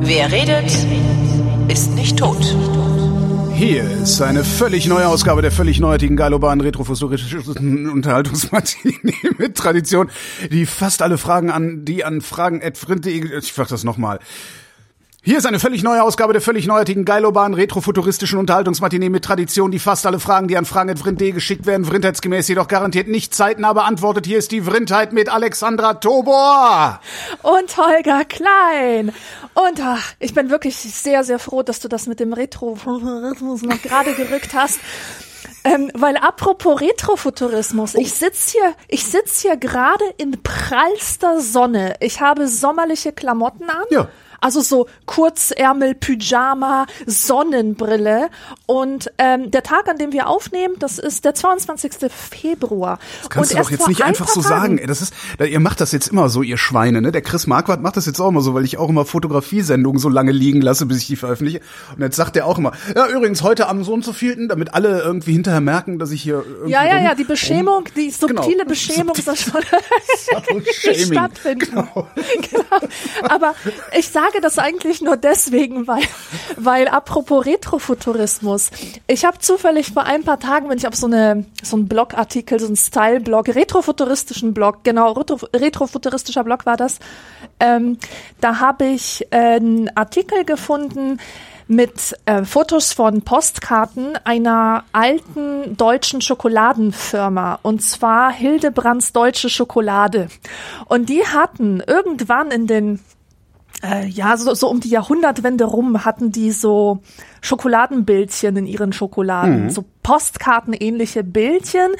Wer redet, ist nicht tot. Hier ist eine völlig neue Ausgabe der völlig neuartigen geilobanen retrofuturistischen Unterhaltungsmatinee mit Tradition, die fast alle Fragen an, die an Fragen ich mach das nochmal. Hier ist eine völlig neue Ausgabe der völlig neuartigen, geilobanen, retrofuturistischen Unterhaltungsmatinee mit Tradition, die fast alle Fragen, die an Fragen.vrint.de geschickt werden, vrindheitsgemäß jedoch garantiert nicht zeitnah beantwortet. Hier ist die Vrindheit mit Alexandra Tobor. Und Holger Klein. Und ach, ich bin wirklich sehr, sehr froh, dass du das mit dem Retrofuturismus noch gerade gerückt hast. Ähm, weil apropos Retrofuturismus, ich sitz hier, ich sitz hier gerade in prallster Sonne. Ich habe sommerliche Klamotten an. Ja. Also so Kurzärmel, Pyjama, Sonnenbrille. Und ähm, der Tag, an dem wir aufnehmen, das ist der 22. Februar. Das kannst und du doch jetzt nicht einfach so sagen. Ey, das ist, ihr macht das jetzt immer so, ihr Schweine, ne? Der Chris Marquardt macht das jetzt auch immer so, weil ich auch immer Fotografiesendungen so lange liegen lasse, bis ich die veröffentliche. Und jetzt sagt er auch immer, ja, übrigens heute am so und so vielten, damit alle irgendwie hinterher merken, dass ich hier irgendwie Ja, ja, rum, ja, die Beschämung, die subtile genau, Beschämung Shaming. stattfinden. Genau. genau. Aber ich sage das eigentlich nur deswegen, weil, weil apropos Retrofuturismus, ich habe zufällig vor ein paar Tagen, wenn ich auf so eine so einen Blogartikel, so einen Style-Blog, retrofuturistischen Blog, genau, retro, retrofuturistischer Blog war das, ähm, da habe ich äh, einen Artikel gefunden, mit äh, Fotos von Postkarten einer alten deutschen Schokoladenfirma und zwar Hildebrands Deutsche Schokolade. Und die hatten irgendwann in den äh, ja, so, so um die Jahrhundertwende rum hatten die so Schokoladenbildchen in ihren Schokoladen, so Postkartenähnliche Bildchen,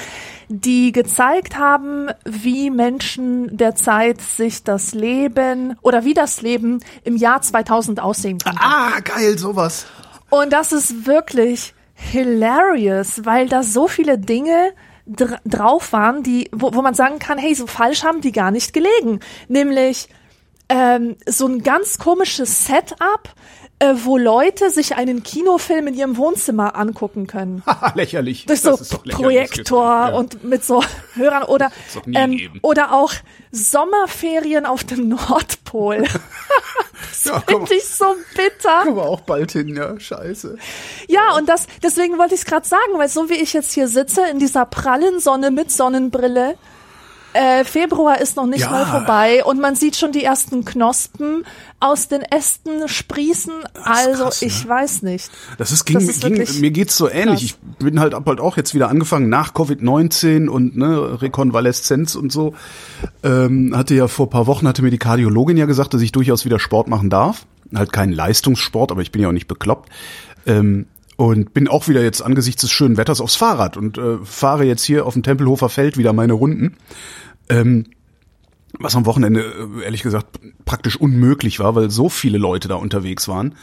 die gezeigt haben, wie Menschen der Zeit sich das Leben oder wie das Leben im Jahr 2000 aussehen kann. Ah, geil, sowas. Und das ist wirklich hilarious, weil da so viele Dinge dr drauf waren, die, wo, wo man sagen kann, hey, so falsch haben die gar nicht gelegen. Nämlich ähm, so ein ganz komisches Setup, äh, wo Leute sich einen Kinofilm in ihrem Wohnzimmer angucken können. Lächerlich. Durch Das so ist doch lächerlich. Projektor Ja. und mit so Hörern oder ähm, oder auch Sommerferien auf dem Nordpol. Ja, komm, Finde ich so bitter. kommen wir auch bald hin, ja, scheiße. Ja, und das, deswegen wollte ich es gerade sagen, weil so wie ich jetzt hier sitze, in dieser prallen Sonne mit Sonnenbrille, äh, Februar ist noch nicht Ja. mal vorbei und man sieht schon die ersten Knospen aus den Ästen sprießen. Also, krass, ne? ich weiß nicht. Das ist, ging, Das ist ging mir geht's so ähnlich. Ich bin halt hab halt auch jetzt wieder angefangen nach Covid-19 und ne, Rekonvaleszenz und so. Ähm, hatte ja vor paar Wochen hatte mir die Kardiologin ja gesagt, dass ich durchaus wieder Sport machen darf. Halt keinen Leistungssport, aber ich bin ja auch nicht bekloppt. Ähm, und bin auch wieder jetzt angesichts des schönen Wetters aufs Fahrrad und äh, fahre jetzt hier auf dem Tempelhofer Feld wieder meine Runden. Ähm, was am Wochenende äh, ehrlich gesagt praktisch unmöglich war, weil so viele Leute da unterwegs waren,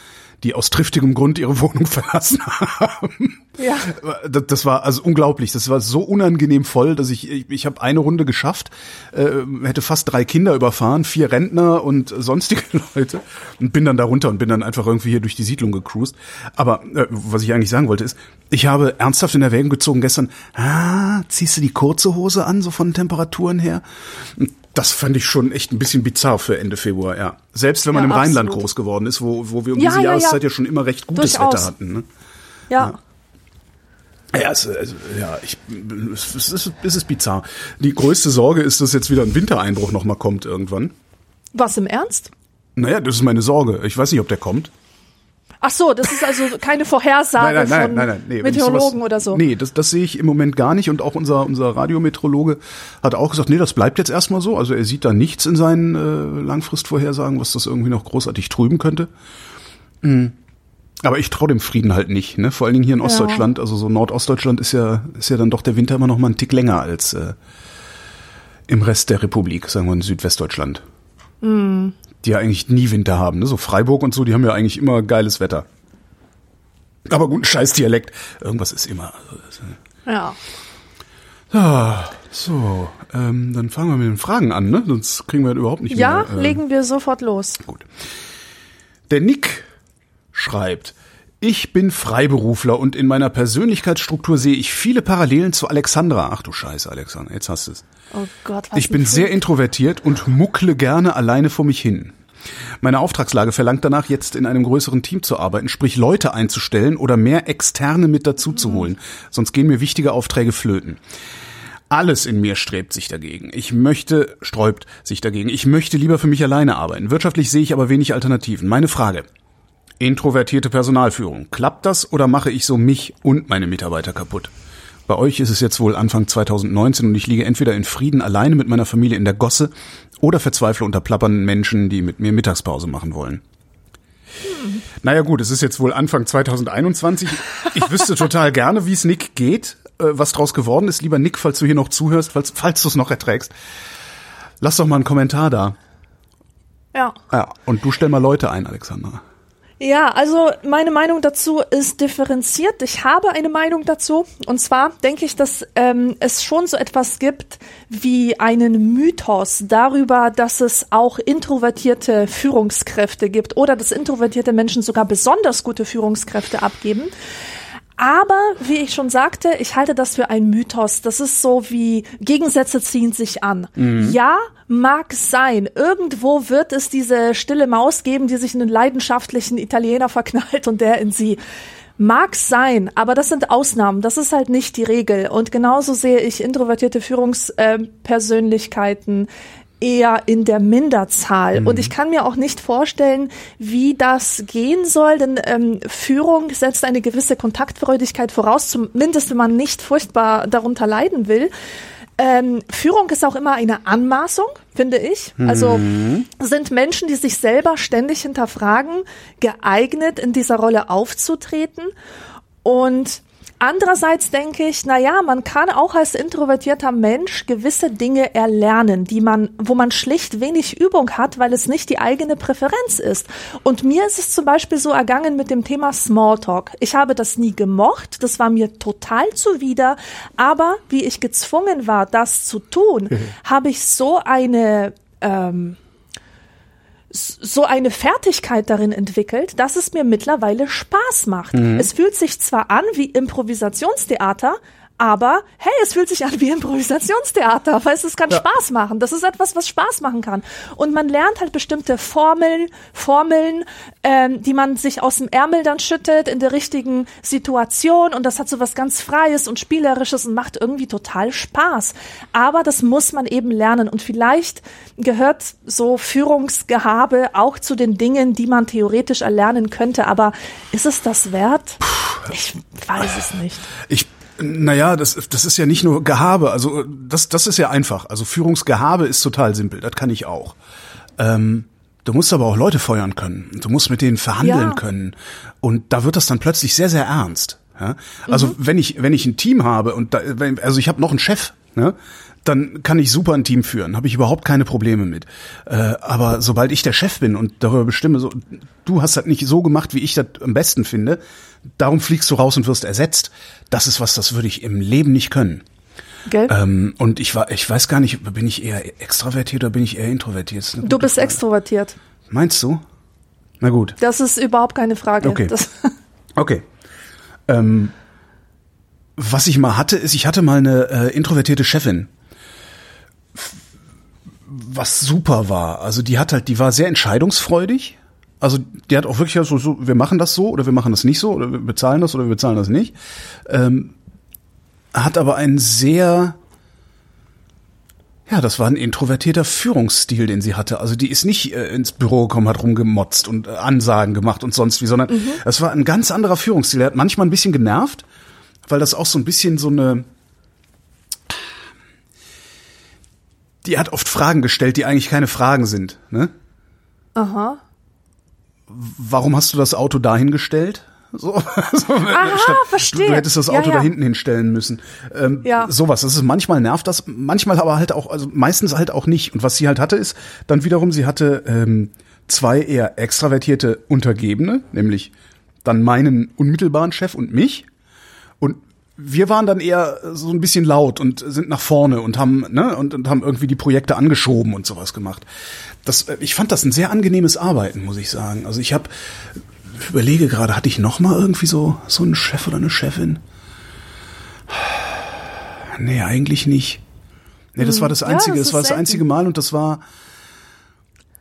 die aus triftigem Grund ihre Wohnung verlassen haben. Ja. Das, war also unglaublich. Das war so unangenehm voll, dass ich ich, ich habe eine Runde geschafft, äh, hätte fast drei Kinder überfahren, vier Rentner und sonstige Leute und bin dann da runter und bin dann einfach irgendwie hier durch die Siedlung gecruised. Aber äh, was ich eigentlich sagen wollte ist, ich habe ernsthaft in Erwägung gezogen gestern, ah, ziehst du die kurze Hose an, so von Temperaturen her? Und das fand ich schon echt ein bisschen bizarr für Ende Februar, ja. Selbst wenn man Ja, im Rheinland absolut. groß geworden ist, wo, wo wir um Ja, diese ja. Jahreszeit ja schon immer recht gutes Durchaus. Wetter hatten. Ne? Ja. Ja, es, also, ja, ich, es, ist, es ist bizarr. Die größte Sorge ist, dass jetzt wieder ein Wintereinbruch nochmal kommt irgendwann. Was im Ernst? Naja, das ist meine Sorge. Ich weiß nicht, ob der kommt. Ach so, das ist also keine Vorhersage von wenn ich Meteorologen sowas- oder so. Nee, das, das sehe ich im Moment gar nicht. Und auch unser, unser Radiometeorologe hat auch gesagt, nee, das bleibt jetzt erstmal so. Also er sieht da nichts in seinen äh, Langfristvorhersagen, was das irgendwie noch großartig trüben könnte. Mhm. Aber ich traue dem Frieden halt nicht, ne? Vor allen Dingen hier in Ostdeutschland. Also so Nordostdeutschland ist ja, ist ja dann doch der Winter immer noch mal einen Tick länger als äh, im Rest der Republik, sagen wir in Südwestdeutschland. Die ja eigentlich nie Winter haben, ne? So Freiburg und so, die haben ja eigentlich immer geiles Wetter. Aber gut, scheiß Dialekt. Irgendwas ist immer. Also, Ja. ah, so, ähm, dann fangen wir mit den Fragen an, ne? Sonst kriegen wir das überhaupt nicht Ja, mehr. äh, legen wir sofort los. Gut. Der Nick schreibt, Ich bin Freiberufler und in meiner Persönlichkeitsstruktur sehe ich viele Parallelen zu Alexandra. Ach du Scheiße, Alexandra, jetzt hast du es. Oh Gott, was Ich bin sehr Funk. introvertiert und muckle gerne alleine vor mich hin. Meine Auftragslage verlangt danach, jetzt in einem größeren Team zu arbeiten, sprich Leute einzustellen oder mehr Externe mit dazu zu holen. Sonst gehen mir wichtige Aufträge flöten. Alles in mir strebt sich dagegen. Ich möchte, sträubt sich dagegen. Ich möchte lieber für mich alleine arbeiten. Wirtschaftlich sehe ich aber wenig Alternativen. Meine Frage. Introvertierte Personalführung. Klappt das oder mache ich so mich und meine Mitarbeiter kaputt? Bei euch ist es jetzt wohl Anfang 2019 und ich liege entweder in Frieden alleine mit meiner Familie in der Gosse oder verzweifle unter plappernden Menschen, die mit mir Mittagspause machen wollen. Naja gut, es ist jetzt wohl Anfang 2021. Ich wüsste total gerne, wie es Nick geht, äh, was draus geworden ist. Lieber Nick, falls du hier noch zuhörst, falls, falls du es noch erträgst, lass doch mal einen Kommentar da. Ja. Ja, und du stell mal Leute ein, Alexander. Ja, also meine Meinung dazu ist differenziert. Ich habe eine Meinung dazu. Und zwar denke ich, dass ähm, es schon so etwas gibt wie einen Mythos darüber, dass es auch introvertierte Führungskräfte gibt oder dass introvertierte Menschen sogar besonders gute Führungskräfte abgeben. Aber wie ich schon sagte, ich halte das für einen Mythos. Das ist so wie Gegensätze ziehen sich an. Ja, mag sein. Irgendwo wird es diese stille Maus geben, die sich in einen leidenschaftlichen Italiener verknallt und der in sie. Mag sein, aber das sind Ausnahmen. Das ist halt nicht die Regel. Und genauso sehe ich introvertierte Führungspersönlichkeiten eher in der Minderzahl. Und ich kann mir auch nicht vorstellen, wie das gehen soll, denn ähm, Führung setzt eine gewisse Kontaktfreudigkeit voraus, zumindest wenn man nicht furchtbar darunter leiden will. Ähm, Führung ist auch immer eine Anmaßung, finde ich. Also sind Menschen, die sich selber ständig hinterfragen, geeignet, in dieser Rolle aufzutreten. Und andererseits denke ich, na ja, man kann auch als introvertierter Mensch gewisse Dinge erlernen, die man, wo man schlicht wenig Übung hat, weil es nicht die eigene Präferenz ist. Und mir ist es zum Beispiel so ergangen mit dem Thema Smalltalk. Ich habe das nie gemocht, das war mir total zuwider, aber wie ich gezwungen war, das zu tun, habe ich so eine ähm, so eine Fertigkeit darin entwickelt, dass es mir mittlerweile Spaß macht. Es fühlt sich zwar an wie Improvisationstheater, aber hey, es fühlt sich an wie Improvisationstheater, weil es kann Spaß machen. Das ist etwas, was Spaß machen kann. Und man lernt halt bestimmte Formeln, Formeln, ähm, die man sich aus dem Ärmel dann schüttet in der richtigen Situation. Und das hat so was ganz Freies und Spielerisches und macht irgendwie total Spaß. Aber das muss man eben lernen. Und vielleicht gehört so Führungsgehabe auch zu den Dingen, die man theoretisch erlernen könnte. Aber ist es das wert? Ich weiß es nicht. Ich naja, das, das ist ja nicht nur Gehabe, also das, das ist ja einfach. Also Führungsgehabe ist total simpel, das kann ich auch. Ähm, du musst aber auch Leute feuern können. Du musst mit denen verhandeln Ja. können. Und da wird das dann plötzlich sehr, sehr ernst. Ja? Also Mhm. wenn ich, wenn ich ein Team habe und da, also ich habe noch einen Chef, ne? Dann kann ich super ein Team führen, habe ich überhaupt keine Probleme mit. Äh, aber sobald ich der Chef bin und darüber bestimme, so, du hast das nicht so gemacht, wie ich das am besten finde, darum fliegst du raus und wirst ersetzt. Das ist was, das würde ich im Leben nicht können. Gell? Ähm, und ich war, ich weiß gar nicht, bin ich eher extravertiert oder bin ich eher introvertiert? Du bist Frage. extrovertiert. Meinst du? Na gut, Das ist überhaupt keine Frage. Okay. Das, okay. Ähm, was ich mal hatte, ist, ich hatte mal eine äh, introvertierte Chefin. Was super war. Also die hat halt, die war sehr entscheidungsfreudig. Also die hat auch wirklich so, so, wir machen das so oder wir machen das nicht so oder wir bezahlen das oder wir bezahlen das nicht. Ähm, hat aber einen sehr, ja, das war ein introvertierter Führungsstil, den sie hatte. Also die ist nicht äh, ins Büro gekommen, hat rumgemotzt und äh, Ansagen gemacht und sonst wie, sondern es war ein ganz anderer Führungsstil. Er hat manchmal ein bisschen genervt, weil das auch so ein bisschen so eine die hat oft Fragen gestellt, die eigentlich keine Fragen sind. Ne? aha. Warum hast du das Auto dahin gestellt? So, so Aha, verstehe. Du, hättest das Ja, Auto ja. da hinten hinstellen müssen. Ähm, Ja. Sowas. Das ist manchmal nervt das, manchmal aber halt auch, also meistens halt auch nicht. Und was sie halt hatte, ist dann wiederum, sie hatte ähm, zwei eher extravertierte Untergebene, nämlich dann meinen unmittelbaren Chef und mich. Wir waren dann eher so ein bisschen laut und sind nach vorne und haben ne und, und haben irgendwie die Projekte angeschoben und sowas gemacht. Das, äh, ich fand das ein sehr angenehmes Arbeiten, muss ich sagen. Also ich habe überlege gerade, hatte ich noch mal irgendwie so, so einen Chef oder eine Chefin? Nee, eigentlich nicht. Nee, das war das Ja, einzige, das das, war das einzige Mal und das war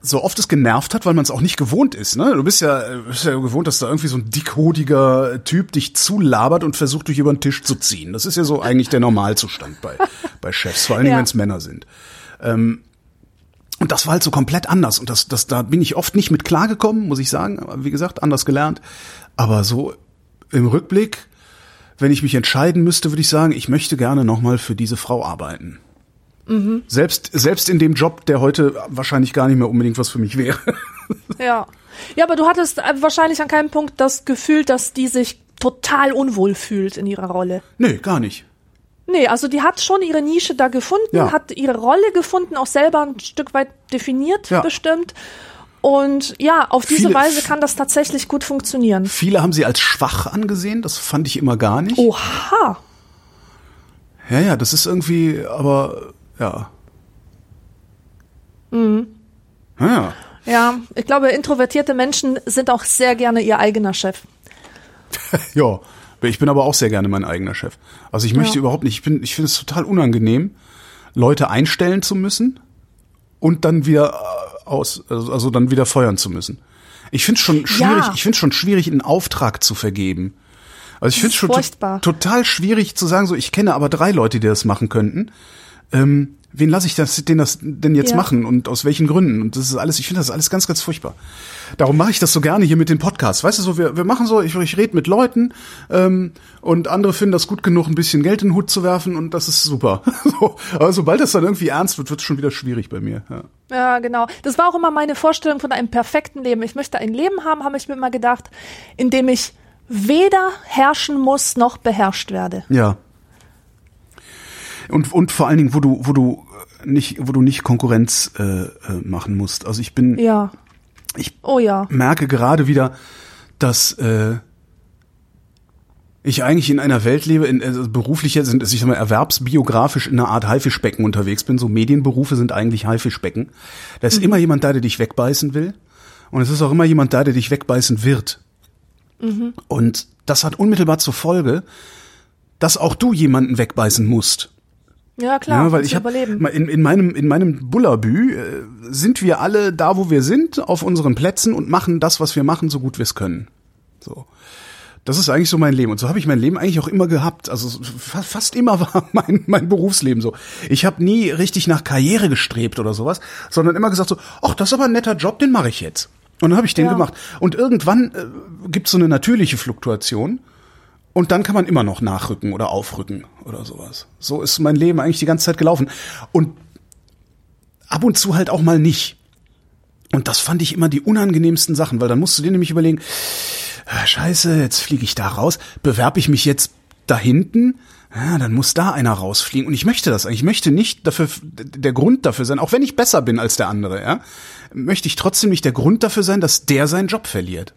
so oft es genervt hat, weil man es auch nicht gewohnt ist. Ne? Du bist ja, äh, bist ja gewohnt, dass da irgendwie so ein dickhodiger Typ dich zulabert und versucht, dich über den Tisch zu ziehen. Das ist ja so eigentlich der Normalzustand bei, bei Chefs, vor allen Dingen, Ja. wenn es Männer sind. Ähm, und das war halt so komplett anders. Und das, das, da bin ich oft nicht mit klargekommen, muss ich sagen. Aber wie gesagt, anders gelernt. Aber so im Rückblick, wenn ich mich entscheiden müsste, würde ich sagen, ich möchte gerne nochmal für diese Frau arbeiten. Selbst, selbst in dem Job, der heute wahrscheinlich gar nicht mehr unbedingt was für mich wäre. Ja. Ja, aber du hattest äh, wahrscheinlich an keinem Punkt das Gefühl, dass die sich total unwohl fühlt in ihrer Rolle. nee, gar nicht. Nee, also die hat schon ihre Nische da gefunden, Ja. hat ihre Rolle gefunden, auch selber ein Stück weit definiert Ja. bestimmt. Und ja, auf diese Viele- Weise kann das tatsächlich gut funktionieren. Viele haben sie als schwach angesehen, das fand ich immer gar nicht. Oha. Ja, ja, das ist irgendwie, aber ja. Mhm. Ja, ja. Ich glaube, introvertierte Menschen sind auch sehr gerne ihr eigener Chef. Ja, ich bin aber auch sehr gerne mein eigener Chef. Also ich möchte Ja. überhaupt nicht, ich bin, ich finde es total unangenehm, Leute einstellen zu müssen und dann wieder äh, aus, also, also dann wieder feuern zu müssen. Ich finde es schon schwierig, Ja. ich finde es schon schwierig, einen Auftrag zu vergeben. Also ich finde es schon to furchtbar. total schwierig zu sagen, so ich kenne aber drei Leute, die das machen könnten. Ähm, wen lasse ich das, den das denn jetzt Ja. machen und aus welchen Gründen? Und das ist alles, ich finde das alles ganz, ganz furchtbar. Darum mache ich das so gerne hier mit den Podcasts. Weißt du, so wir, wir machen so, ich, ich rede mit Leuten ähm, und andere finden das gut genug, ein bisschen Geld in den Hut zu werfen und das ist super. so, aber sobald das dann irgendwie ernst wird, wird es schon wieder schwierig bei mir. Ja. Ja, genau. Das war auch immer meine Vorstellung von einem perfekten Leben. Ich möchte ein Leben haben, habe ich mir immer gedacht, in dem ich weder herrschen muss noch beherrscht werde. Ja. Und, und vor allen Dingen, wo du, wo du nicht, wo du nicht Konkurrenz äh, äh, machen musst. Also ich bin, Ja. ich Oh ja. merke gerade wieder, dass äh, ich eigentlich in einer Welt lebe, in, also beruflich jetzt sind, ich sag mal, erwerbsbiografisch in einer Art Haifischbecken unterwegs bin. So Medienberufe sind eigentlich Haifischbecken. Da ist immer jemand da, der dich wegbeißen will. Und es ist auch immer jemand da, der dich wegbeißen wird. Und das hat unmittelbar zur Folge, dass auch du jemanden wegbeißen musst. Ja, klar. Ja, weil um ich überleben. in, in meinem in meinem Bullabü äh, sind wir alle da, wo wir sind, auf unseren Plätzen und machen das, was wir machen, so gut wir es können. So. Das ist eigentlich so mein Leben. Und so habe ich mein Leben eigentlich auch immer gehabt. Also fa fast immer war mein, mein Berufsleben so. Ich habe nie richtig nach Karriere gestrebt oder sowas, sondern immer gesagt so, ach, das ist aber ein netter Job, den mache ich jetzt. Und dann habe ich den Ja. gemacht. Und irgendwann äh, gibt es so eine natürliche Fluktuation. Und dann kann man immer noch nachrücken oder aufrücken oder sowas. So ist mein Leben eigentlich die ganze Zeit gelaufen. Und ab und zu halt auch mal nicht. Und das fand ich immer die unangenehmsten Sachen, weil dann musst du dir nämlich überlegen, ah, scheiße, jetzt fliege ich da raus, bewerbe ich mich jetzt da hinten, ja, dann muss da einer rausfliegen. Und ich möchte das eigentlich. Ich möchte nicht dafür, der Grund dafür sein, auch wenn ich besser bin als der andere, ja, möchte ich trotzdem nicht der Grund dafür sein, dass der seinen Job verliert.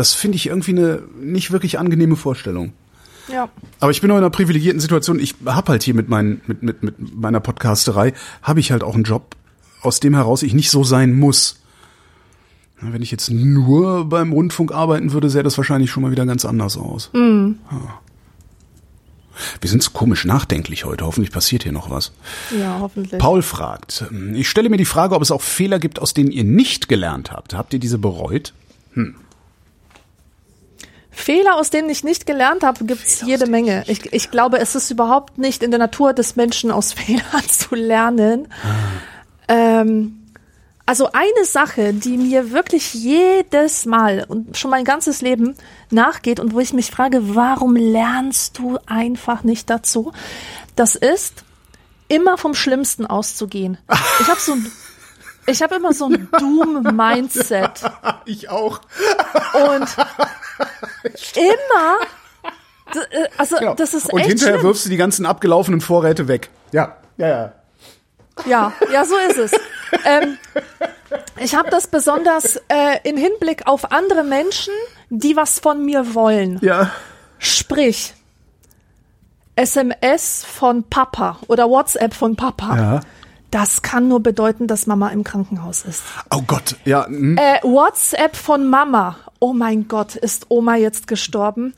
Das finde ich irgendwie eine nicht wirklich angenehme Vorstellung. Ja. Aber ich bin auch in einer privilegierten Situation. Ich habe halt hier mit, meinen, mit, mit, mit meiner Podcasterei, habe ich halt auch einen Job, aus dem heraus ich nicht so sein muss. Wenn ich jetzt nur beim Rundfunk arbeiten würde, sähe das wahrscheinlich schon mal wieder ganz anders aus. Ja. Wir sind so komisch nachdenklich heute. Hoffentlich passiert hier noch was. Ja, hoffentlich. Paul fragt, ich stelle mir die Frage, ob es auch Fehler gibt, aus denen ihr nicht gelernt habt. Habt ihr diese bereut? Fehler, aus denen ich nicht gelernt habe, gibt's jede Menge. Ich, ich glaube, es ist überhaupt nicht in der Natur des Menschen, aus Fehlern zu lernen. Ähm, also eine Sache, die mir wirklich jedes Mal und schon mein ganzes Leben nachgeht und wo ich mich frage, warum lernst du einfach nicht dazu? Das ist, immer vom Schlimmsten auszugehen. Ich habe so ein ich habe immer so ein Doom-Mindset. Ich auch. Und immer, äh, also Genau. das ist Und echt hinterher schlimm. wirfst du die ganzen abgelaufenen Vorräte weg. Ja, ja, ja. Ja, ja, so ist es. ähm, ich habe das besonders äh, in Hinblick auf andere Menschen, die was von mir wollen. Ja. Sprich, SMS von Papa oder WhatsApp von Papa. Ja. Das kann nur bedeuten, dass Mama im Krankenhaus ist. Oh Gott, ja. Hm. Äh, WhatsApp von Mama. Oh mein Gott, ist Oma jetzt gestorben?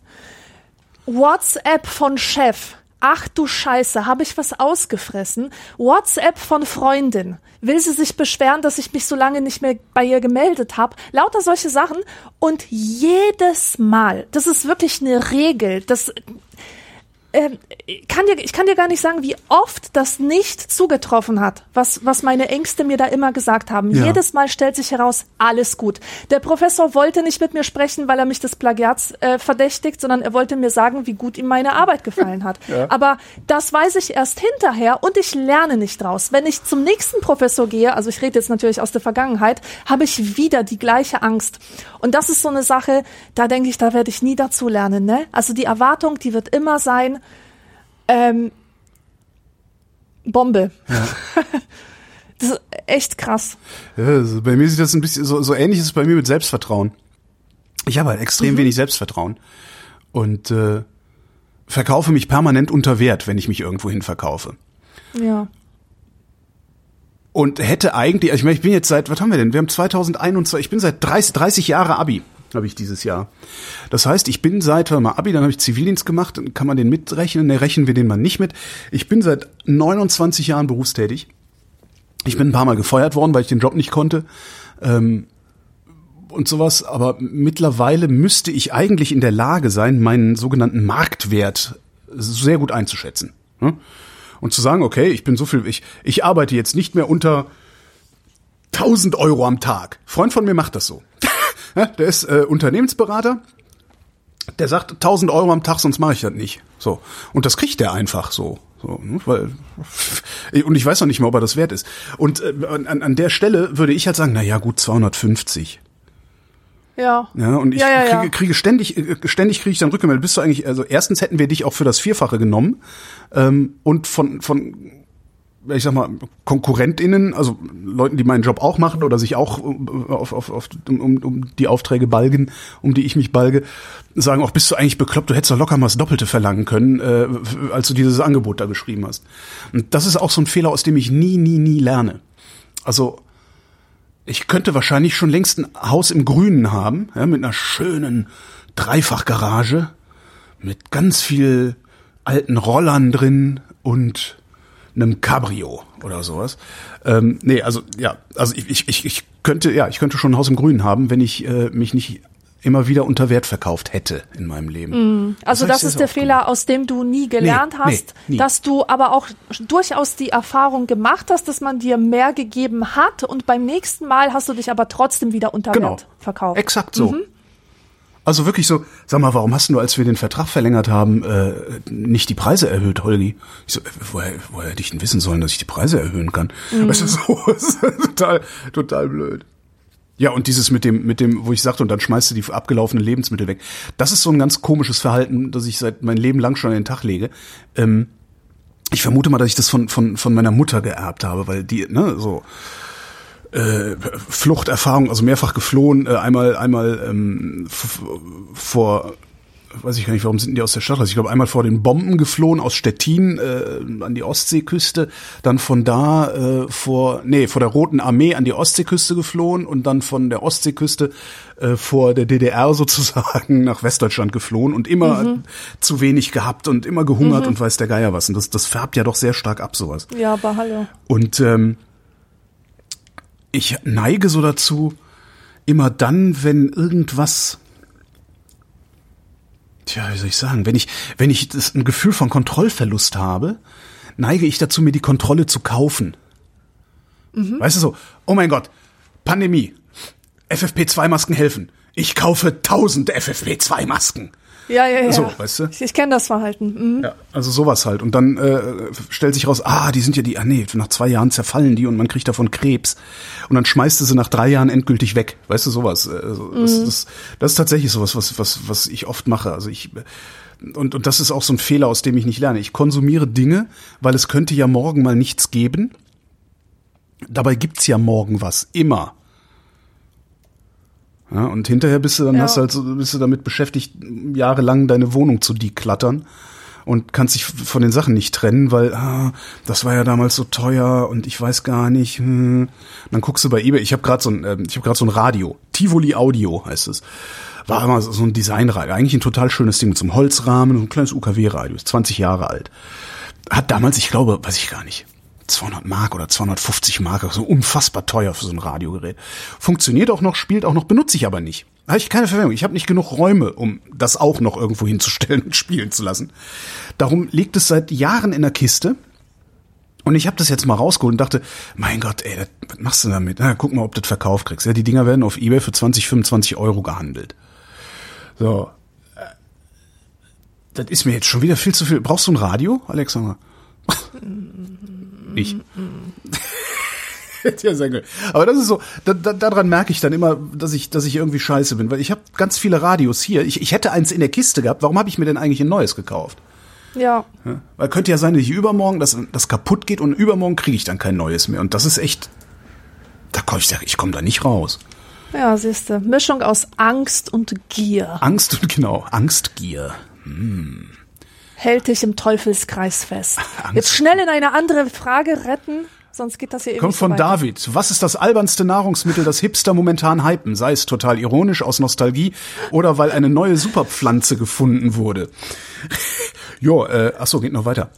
WhatsApp von Chef. Ach du Scheiße, habe ich was ausgefressen? WhatsApp von Freundin. Will sie sich beschweren, dass ich mich so lange nicht mehr bei ihr gemeldet habe? Lauter solche Sachen. Und jedes Mal, das ist wirklich eine Regel, das ähm, kann dir, ich kann dir gar nicht sagen, wie oft das nicht zugetroffen hat, was, was meine Ängste mir da immer gesagt haben. Ja. Jedes Mal stellt sich heraus, alles gut. Der Professor wollte nicht mit mir sprechen, weil er mich des Plagiats äh, verdächtigt, sondern er wollte mir sagen, wie gut ihm meine Arbeit gefallen hat. Ja. Aber das weiß ich erst hinterher und ich lerne nicht draus. Wenn ich zum nächsten Professor gehe, also ich rede jetzt natürlich aus der Vergangenheit, habe ich wieder die gleiche Angst. Und das ist so eine Sache, da denke ich, da werde ich nie dazu lernen. Ne? Also die Erwartung, die wird immer sein, ähm, Bombe. das ist echt krass. Ja, also bei mir sieht das ein bisschen so, so ähnlich ist es bei mir mit Selbstvertrauen. Ich habe halt extrem wenig Selbstvertrauen und äh, verkaufe mich permanent unter Wert, wenn ich mich irgendwohin verkaufe. Ja. Und hätte eigentlich, also ich meine, ich bin jetzt seit, was haben wir denn? Wir haben 2021, ich bin seit 30, 30 Jahre Abi, habe ich dieses Jahr. Das heißt, ich bin seit, warte mal, Abi, dann habe ich Zivildienst gemacht, kann man den mitrechnen, ne, rechnen wir den mal nicht mit. Ich bin seit 29 Jahren berufstätig. Ich bin ein paar Mal gefeuert worden, weil ich den Job nicht konnte. Ähm, und sowas, aber mittlerweile müsste ich eigentlich in der Lage sein, meinen sogenannten Marktwert sehr gut einzuschätzen. ne? Und zu sagen, okay, ich bin so viel, ich, ich arbeite jetzt nicht mehr unter 1000 Euro am Tag. Freund von mir macht das so. Ja, der ist äh, Unternehmensberater. Der sagt 1000 Euro am Tag, sonst mache ich das nicht. So und das kriegt der einfach so. So, ne, weil und ich weiß noch nicht mal, ob er das wert ist. Und äh, an, an der Stelle würde ich halt sagen, na ja, gut 250. Ja. Ja, und ich Ja, ja, ja. Kriege, kriege ständig, äh, ständig kriege ich dann Rückmeldung. Bist du eigentlich, also erstens hätten wir dich auch für das Vierfache genommen ähm, und von von ich sag mal KonkurrentInnen, also Leuten, die meinen Job auch machen oder sich auch äh, auf, auf, auf, um, um, die Aufträge balgen, um die ich mich balge, sagen auch, bist du eigentlich bekloppt, du hättest doch locker mal das Doppelte verlangen können, äh, als du dieses Angebot da geschrieben hast. Und das ist auch so ein Fehler, aus dem ich nie, nie, nie lerne. Also ich könnte wahrscheinlich schon längst ein Haus im Grünen haben, ja, mit einer schönen Dreifachgarage, mit ganz viel alten Rollern drin und einem Cabrio oder sowas. Ähm, nee, also ja, also ich, ich, ich, ich könnte, ja, ich könnte schon ein Haus im Grünen haben, wenn ich äh, mich nicht immer wieder unter Wert verkauft hätte in meinem Leben. Also hab das sehr, ist der Fehler, aus dem du nie gelernt Nee, nee, hast, nie. dass du aber auch durchaus die Erfahrung gemacht hast, dass man dir mehr gegeben hat und beim nächsten Mal hast du dich aber trotzdem wieder unter Genau. Wert verkauft. Exakt so. Mhm. Also wirklich so, sag mal, warum hast du, als wir den Vertrag verlängert haben, äh, nicht die Preise erhöht, Holgi? Ich so, äh, woher, woher hätte ich denn wissen sollen, dass ich die Preise erhöhen kann? Mhm. Weißt du, so, ist total, total blöd. Ja, und dieses mit dem, mit dem, wo ich sagte, und dann schmeißt du die abgelaufenen Lebensmittel weg. Das ist so ein ganz komisches Verhalten, das ich seit mein Leben lang schon an den Tag lege. Ähm, ich vermute mal, dass ich das von, von, von meiner Mutter geerbt habe, weil die, ne, so, äh, Fluchterfahrung, also mehrfach geflohen, äh, einmal, einmal ähm, vor, weiß ich gar nicht, warum sind die aus der Stadt raus? Ich glaube, einmal vor den Bomben geflohen aus Stettin äh, an die Ostseeküste, dann von da äh, vor, nee, vor der Roten Armee an die Ostseeküste geflohen und dann von der Ostseeküste äh, vor der DDR sozusagen nach Westdeutschland geflohen und immer zu wenig gehabt und immer gehungert und weiß der Geier was. Und das, das färbt ja doch sehr stark ab, sowas. Ja, aber hallo. Und ähm, ich neige so dazu, immer dann, wenn irgendwas, tja, wie soll ich sagen, wenn ich, wenn ich das, ein Gefühl von Kontrollverlust habe, neige ich dazu, mir die Kontrolle zu kaufen. Weißt du so, oh mein Gott, Pandemie, FFP2-Masken helfen. Ich kaufe tausend FFP2-Masken. Ja, ja, ja. So, weißt du? Ich, ich kenne das Verhalten. Mhm. Ja, also sowas halt. Und dann äh, stellt sich raus, ah, die sind ja die, ah nee, nach zwei Jahren zerfallen die und man kriegt davon Krebs. Und dann schmeißt du sie nach drei Jahren endgültig weg. Weißt du, sowas. Äh, so, das, das, das ist tatsächlich sowas, was, was, was ich oft mache. Also ich und, und das ist auch so ein Fehler, aus dem ich nicht lerne. Ich konsumiere Dinge, weil es könnte ja morgen mal nichts geben. Dabei gibt's ja morgen was. Immer. Ja, und hinterher bist du dann Ja. hast du halt so, bist du damit beschäftigt, jahrelang deine Wohnung zu deklattern und kannst dich von den Sachen nicht trennen, weil ah, das war ja damals so teuer und ich weiß gar nicht. Hm. Dann guckst du bei eBay. Ich habe gerade so ein, äh, ich habe gerade so ein Radio, Tivoli Audio heißt es. War immer so ein Designradio, eigentlich ein total schönes Ding mit so einem Holzrahmen, so ein kleines UKW-Radio, ist 20 Jahre alt. Hat damals, ich glaube, weiß ich gar nicht, 200 Mark oder 250 Mark, so unfassbar teuer für so ein Radiogerät. Funktioniert auch noch, spielt auch noch, benutze ich aber nicht. Habe ich keine Verwendung. Ich habe nicht genug Räume, um das auch noch irgendwo hinzustellen und spielen zu lassen. Darum liegt es seit Jahren in der Kiste. Und ich habe das jetzt mal rausgeholt und dachte, mein Gott, ey, was machst du damit? Na, guck mal, ob du das verkauft kriegst. Ja, die Dinger werden auf Ebay für 20, 25 Euro gehandelt. So. Das ist mir jetzt schon wieder viel zu viel. Brauchst du ein Radio, Alexander? Ich. ja, sehr Aber das ist so, da, da, daran merke ich dann immer, dass ich, dass ich irgendwie scheiße bin, weil ich habe ganz viele Radios hier. Ich, ich hätte eins in der Kiste gehabt. Warum habe ich mir denn eigentlich ein neues gekauft? Ja. ja. Weil könnte ja sein, dass ich übermorgen das, das kaputt geht und übermorgen kriege ich dann kein neues mehr. Und das ist echt, da komm ich, ich komme da nicht raus. Ja, siehste, Mischung aus Angst und Gier. Angst und genau, Angst, Gier. Hm. Hält dich im Teufelskreis fest. Angst. Jetzt schnell in eine andere Frage retten. Sonst geht das hier Kommt von so David. Was ist das albernste Nahrungsmittel, das Hipster momentan hypen? Sei es total ironisch aus Nostalgie oder weil eine neue Superpflanze gefunden wurde. jo, äh, achso, geht noch weiter.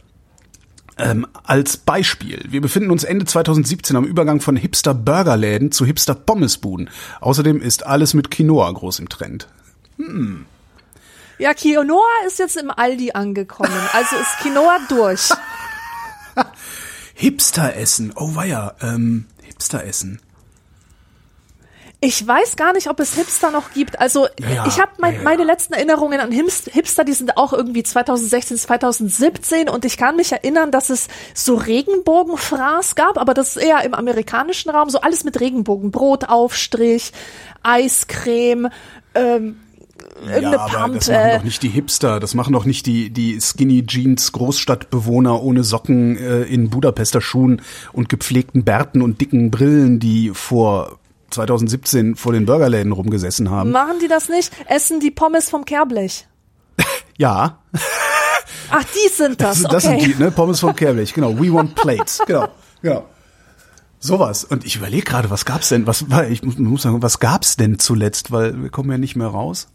Ähm, als Beispiel, wir befinden uns Ende 2017 am Übergang von Hipster-Burgerläden zu Hipster-Pommesbuden. Außerdem ist alles mit Quinoa groß im Trend. Hm. Ja, Quinoa ist jetzt im Aldi angekommen, also ist Quinoa durch. Hipster-Essen, oh weia, ähm, Hipster-Essen. Ich weiß gar nicht, ob es Hipster noch gibt. Also ja, ja, ich habe mein, ja, meine letzten Erinnerungen an Hipster, die sind auch irgendwie 2016, 2017 und ich kann mich erinnern, dass es so Regenbogenfraß gab, aber das ist eher im amerikanischen Raum, so alles mit Regenbogen, Brotaufstrich, Eiscreme, ähm, irgendeine ja, aber Pampe. Das machen doch nicht die Hipster, das machen doch nicht die, die Skinny Jeans Großstadtbewohner ohne Socken äh, in Budapester Schuhen und gepflegten Bärten und dicken Brillen, die vor 2017 vor den Burgerläden rumgesessen haben. Machen die das nicht? Essen die Pommes vom Kehrblech? ja. Ach, die sind das, okay. Das sind die, ne? Pommes vom Kehrblech, genau. We want plates, genau. genau. Sowas. Und ich überlege gerade, was gab's denn? Was ich muss sagen, was gab's denn zuletzt? Weil wir kommen ja nicht mehr raus.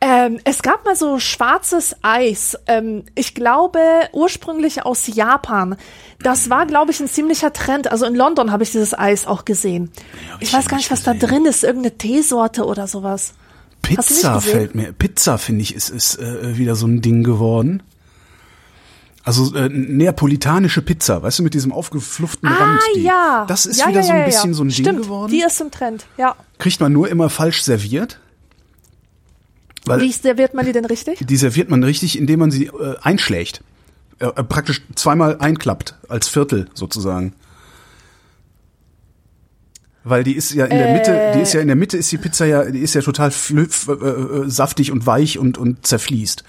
Ähm, es gab mal so schwarzes Eis. Ähm, ich glaube ursprünglich aus Japan. Das war, glaube ich, ein ziemlicher Trend. Also in London habe ich dieses Eis auch gesehen. Ja, ich, ich weiß gar nicht, was gesehen. da drin ist. Irgendeine Teesorte oder sowas. Pizza fällt mir. Pizza finde ich ist ist äh, wieder so ein Ding geworden. Also äh, neapolitanische Pizza, weißt du, mit diesem aufgeflufften ah, Rand. Die, ja. Das ist ja, wieder ja, so ein bisschen so ein Ding Stimmt, geworden. Die ist im Trend, ja. Kriegt man nur immer falsch serviert. Weil Wie serviert man die denn richtig? Die serviert man richtig, indem man sie äh, einschlägt. Äh, äh, praktisch zweimal einklappt, als Viertel sozusagen. Weil die ist ja in der Mitte, die ist ja in der Mitte ist die Pizza ja, die ist ja total äh, äh, saftig und weich und und zerfließt.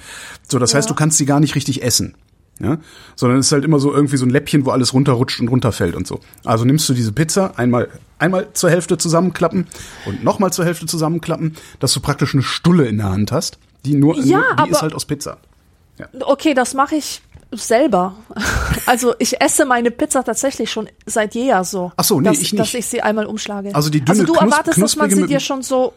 So, das ja. heißt, du kannst sie gar nicht richtig essen. Ja, sondern es ist halt immer so irgendwie so ein Läppchen, wo alles runterrutscht und runterfällt und so. Also nimmst du diese Pizza einmal einmal zur Hälfte zusammenklappen und nochmal zur Hälfte zusammenklappen, dass du praktisch eine Stulle in der Hand hast, die nur, ja, nur die ist halt aus Pizza. Ja. Okay, das mache ich selber. Also ich esse meine Pizza tatsächlich schon seit jeher so. Ach so, nee, dass, ich nicht. Dass ich sie einmal umschlage. Also die dünne Also du Knus erwartest, dass man sie dir schon so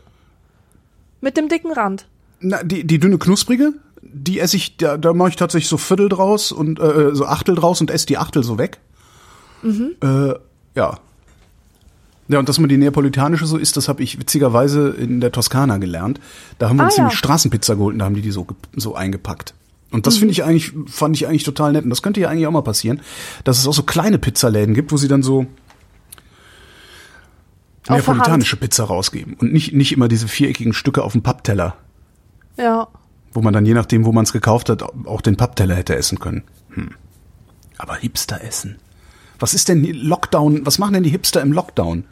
mit dem dicken Rand. Na, die, die dünne knusprige, die esse ich, da, da mache ich tatsächlich so Viertel draus und äh, so Achtel draus und esse die Achtel so weg. Mhm. Äh, ja. Ja, und dass man die neapolitanische so isst, das habe ich witzigerweise in der Toskana gelernt. Da haben wir Ah, uns ja. nämlich Straßenpizza geholt und da haben die die so, so eingepackt. Und das finde ich eigentlich, fand ich eigentlich total nett. Und das könnte ja eigentlich auch mal passieren, dass es auch so kleine Pizzaläden gibt, wo sie dann so neapolitanische Pizza rausgeben. Und nicht, nicht immer diese viereckigen Stücke auf dem Pappteller, Ja. Wo man dann je nachdem, wo man es gekauft hat, auch den Pappteller hätte essen können. Hm. Aber Hipster essen. Was ist denn Lockdown? Was machen denn die Hipster im Lockdown?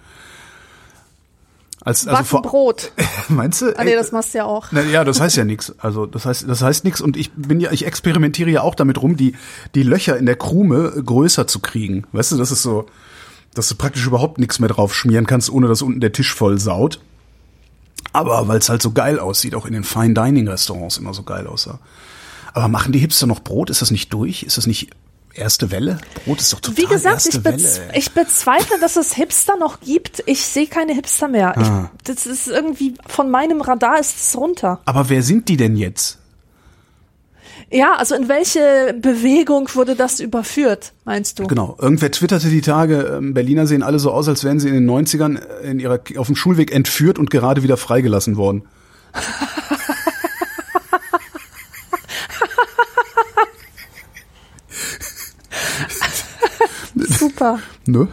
Als, also vor, Brot. meinst du? Ah nee, das machst du ja auch. Na, ja, das heißt ja nichts. Also das heißt, das heißt nichts. Und ich bin ja, ich experimentiere ja auch damit rum, die die Löcher in der Krume größer zu kriegen. Weißt du, das ist so, dass du praktisch überhaupt nichts mehr drauf schmieren kannst, ohne dass unten der Tisch voll saut. Aber weil es halt so geil aussieht, auch in den Fine Dining Restaurants immer so geil aussah. Aber machen die Hipster noch Brot? Ist das nicht durch? Ist das nicht erste Welle? Brot ist doch total Wie gesagt, ich, bez Welle. ich bezweifle, dass es Hipster noch gibt. Ich sehe keine Hipster mehr. Ah. Ich, das ist irgendwie, von meinem Radar ist es runter. Aber wer sind die denn jetzt? Ja, also in welche Bewegung wurde das überführt, meinst du? Genau. Irgendwer twitterte die Tage, ähm, Berliner sehen alle so aus, als wären sie in den 90ern in ihrer, auf dem Schulweg entführt und gerade wieder freigelassen worden. Super. Ne?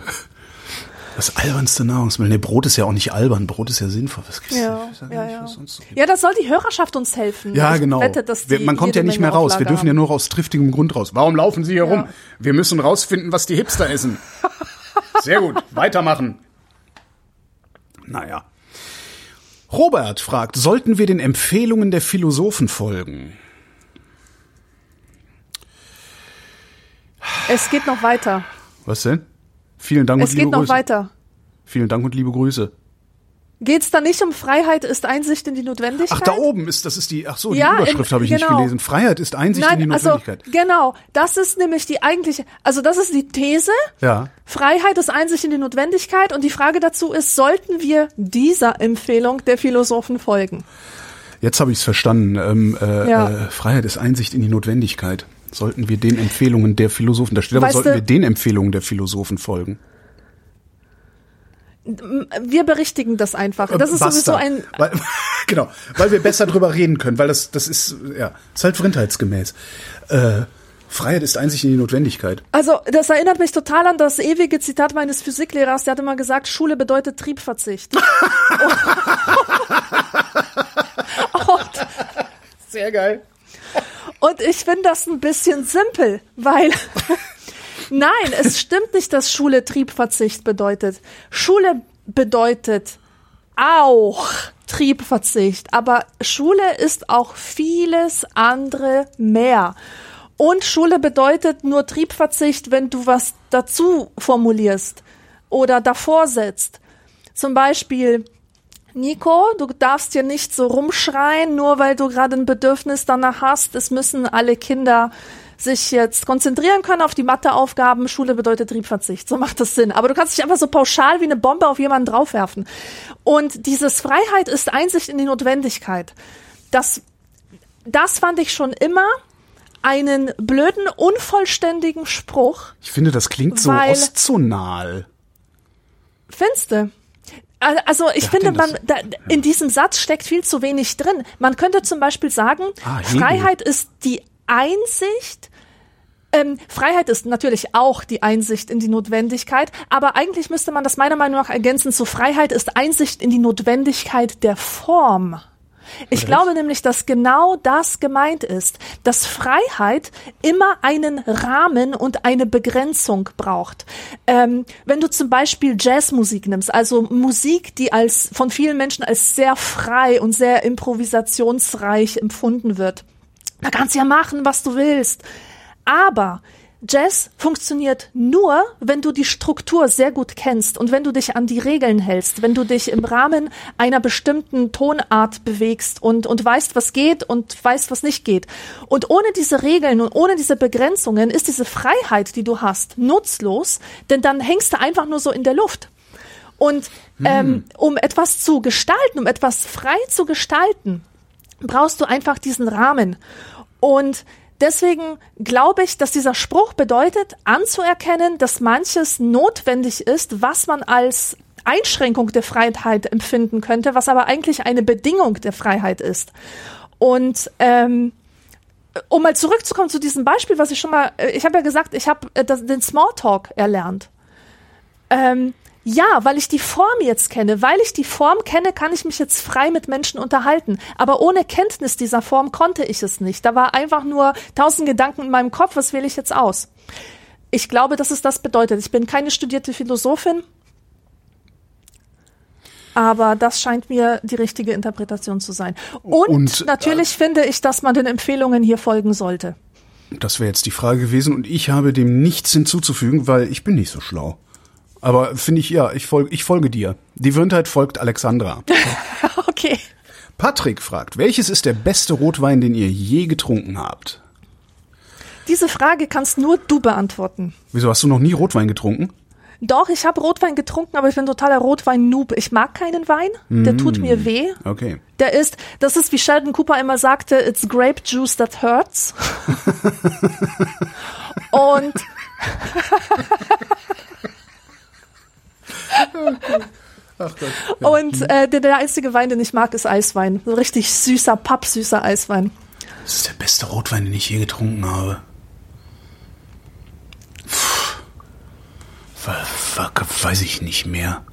Das albernste Nahrungsmittel. Nee, Brot ist ja auch nicht albern. Brot ist ja sinnvoll. Was gibt's Ja, sag ja, ja. so. Ja, das soll die Hörerschaft uns helfen. Ja, genau. Wette, Wir, man kommt ja nicht mehr raus. Wir Auflage dürfen ja nur aus triftigem Grund raus. Warum laufen Sie hier Ja. rum? Wir müssen rausfinden, was die Hipster essen. Sehr gut. Weitermachen. Naja. Robert fragt, sollten wir den Empfehlungen der Philosophen folgen? Es geht noch weiter. Was denn? Vielen Dank Es und liebe geht noch Grüße. weiter. Vielen Dank und liebe Grüße. Geht's da nicht um Freiheit ist Einsicht in die Notwendigkeit? Ach, da oben ist, das ist die, ach so, die Ja, Überschrift habe ich nicht genau. gelesen. Freiheit ist Einsicht in die Nein, also Notwendigkeit. genau, das ist nämlich die eigentliche, also das ist die These. ja. Freiheit ist Einsicht in die Notwendigkeit und die Frage dazu ist, sollten wir dieser Empfehlung der Philosophen folgen? Jetzt habe ich es verstanden. Ähm, äh, Ja. äh, Freiheit ist Einsicht in die Notwendigkeit. Sollten wir den Empfehlungen der Philosophen, da steht aber, sollten wir den Empfehlungen der Philosophen folgen. Wir berichtigen das einfach. Das ist Basta. sowieso ein, Weil, genau, weil wir besser drüber reden können, weil das, das ist, ja, ist halt vrindheitsgemäß. Äh, Freiheit ist Einsicht in die Notwendigkeit. also das erinnert mich total an das ewige Zitat meines Physiklehrers, der hat immer gesagt, Schule bedeutet Triebverzicht. und, Sehr geil. Und ich finde das ein bisschen simpel, weil nein, es stimmt nicht, dass Schule Triebverzicht bedeutet. Schule bedeutet auch Triebverzicht, aber Schule ist auch vieles andere mehr. Und Schule bedeutet nur Triebverzicht, wenn du was dazu formulierst oder davor setzt. Zum Beispiel, Nico, du darfst hier nicht so rumschreien, nur weil du gerade ein Bedürfnis danach hast. Es müssen alle Kinder sich jetzt konzentrieren können auf die Matheaufgaben. Schule bedeutet Triebverzicht. So macht das Sinn. Aber du kannst dich einfach so pauschal wie eine Bombe auf jemanden draufwerfen. Und dieses Freiheit ist Einsicht in die Notwendigkeit. Das, das fand ich schon immer einen blöden, unvollständigen Spruch. Ich finde, das klingt so ostzonal. Findste? Also ich finde, man da, in diesem Satz steckt viel zu wenig drin. Man könnte zum Beispiel sagen, Ah. Freiheit ist die Einsicht. Ähm, Freiheit ist natürlich auch die Einsicht in die Notwendigkeit, aber eigentlich müsste man das meiner Meinung nach ergänzen zu Freiheit ist Einsicht in die Notwendigkeit der Form. Ich glaube nämlich, dass genau das gemeint ist, dass Freiheit immer einen Rahmen und eine Begrenzung braucht. Ähm, wenn du zum Beispiel Jazzmusik nimmst, also Musik, die als von vielen Menschen als sehr frei und sehr improvisationsreich empfunden wird, da kannst du ja machen, was du willst. Aber Jazz funktioniert nur, wenn du die Struktur sehr gut kennst und wenn du dich an die Regeln hältst, wenn du dich im Rahmen einer bestimmten Tonart bewegst und, und weißt, was geht und weißt, was nicht geht. Und ohne diese Regeln und ohne diese Begrenzungen ist diese Freiheit, die du hast, nutzlos, denn dann hängst du einfach nur so in der Luft. Und ähm, um etwas zu gestalten, um etwas frei zu gestalten, brauchst du einfach diesen Rahmen. Und deswegen glaube ich, dass dieser Spruch bedeutet, anzuerkennen, dass manches notwendig ist, was man als Einschränkung der Freiheit empfinden könnte, was aber eigentlich eine Bedingung der Freiheit ist. Und ähm, um mal zurückzukommen zu diesem Beispiel, was ich schon mal, äh, ich habe ja gesagt, ich habe äh, den Smalltalk erlernt. Ähm, ja, weil ich die Form jetzt kenne. Weil ich die Form kenne, kann ich mich jetzt frei mit Menschen unterhalten. Aber ohne Kenntnis dieser Form konnte ich es nicht. Da war einfach nur tausend Gedanken in meinem Kopf, was wähle ich jetzt aus? Ich glaube, dass es das bedeutet. Ich bin keine studierte Philosophin, aber das scheint mir die richtige Interpretation zu sein. Und, Und, äh, natürlich finde ich, dass man den Empfehlungen hier folgen sollte. Das wäre jetzt die Frage gewesen und ich habe dem nichts hinzuzufügen, weil ich bin nicht so schlau. Aber finde ich, ja, ich folge, ich folge dir. Die Wirndheit folgt Alexandra. okay. Patrick fragt, welches ist der beste Rotwein, den ihr je getrunken habt? Diese Frage kannst nur du beantworten. Wieso hast du noch nie Rotwein getrunken? Doch, ich habe Rotwein getrunken, aber ich bin totaler Rotwein-Noob. Ich mag keinen Wein, der tut mir weh. Okay. Der ist, das ist wie Sheldon Cooper immer sagte, it's grape juice that hurts. Und Und äh, der, der einzige Wein, den ich mag, ist Eiswein. So richtig süßer, pappsüßer Eiswein. Das ist der beste Rotwein, den ich je getrunken habe. Puh. Weiß ich nicht mehr.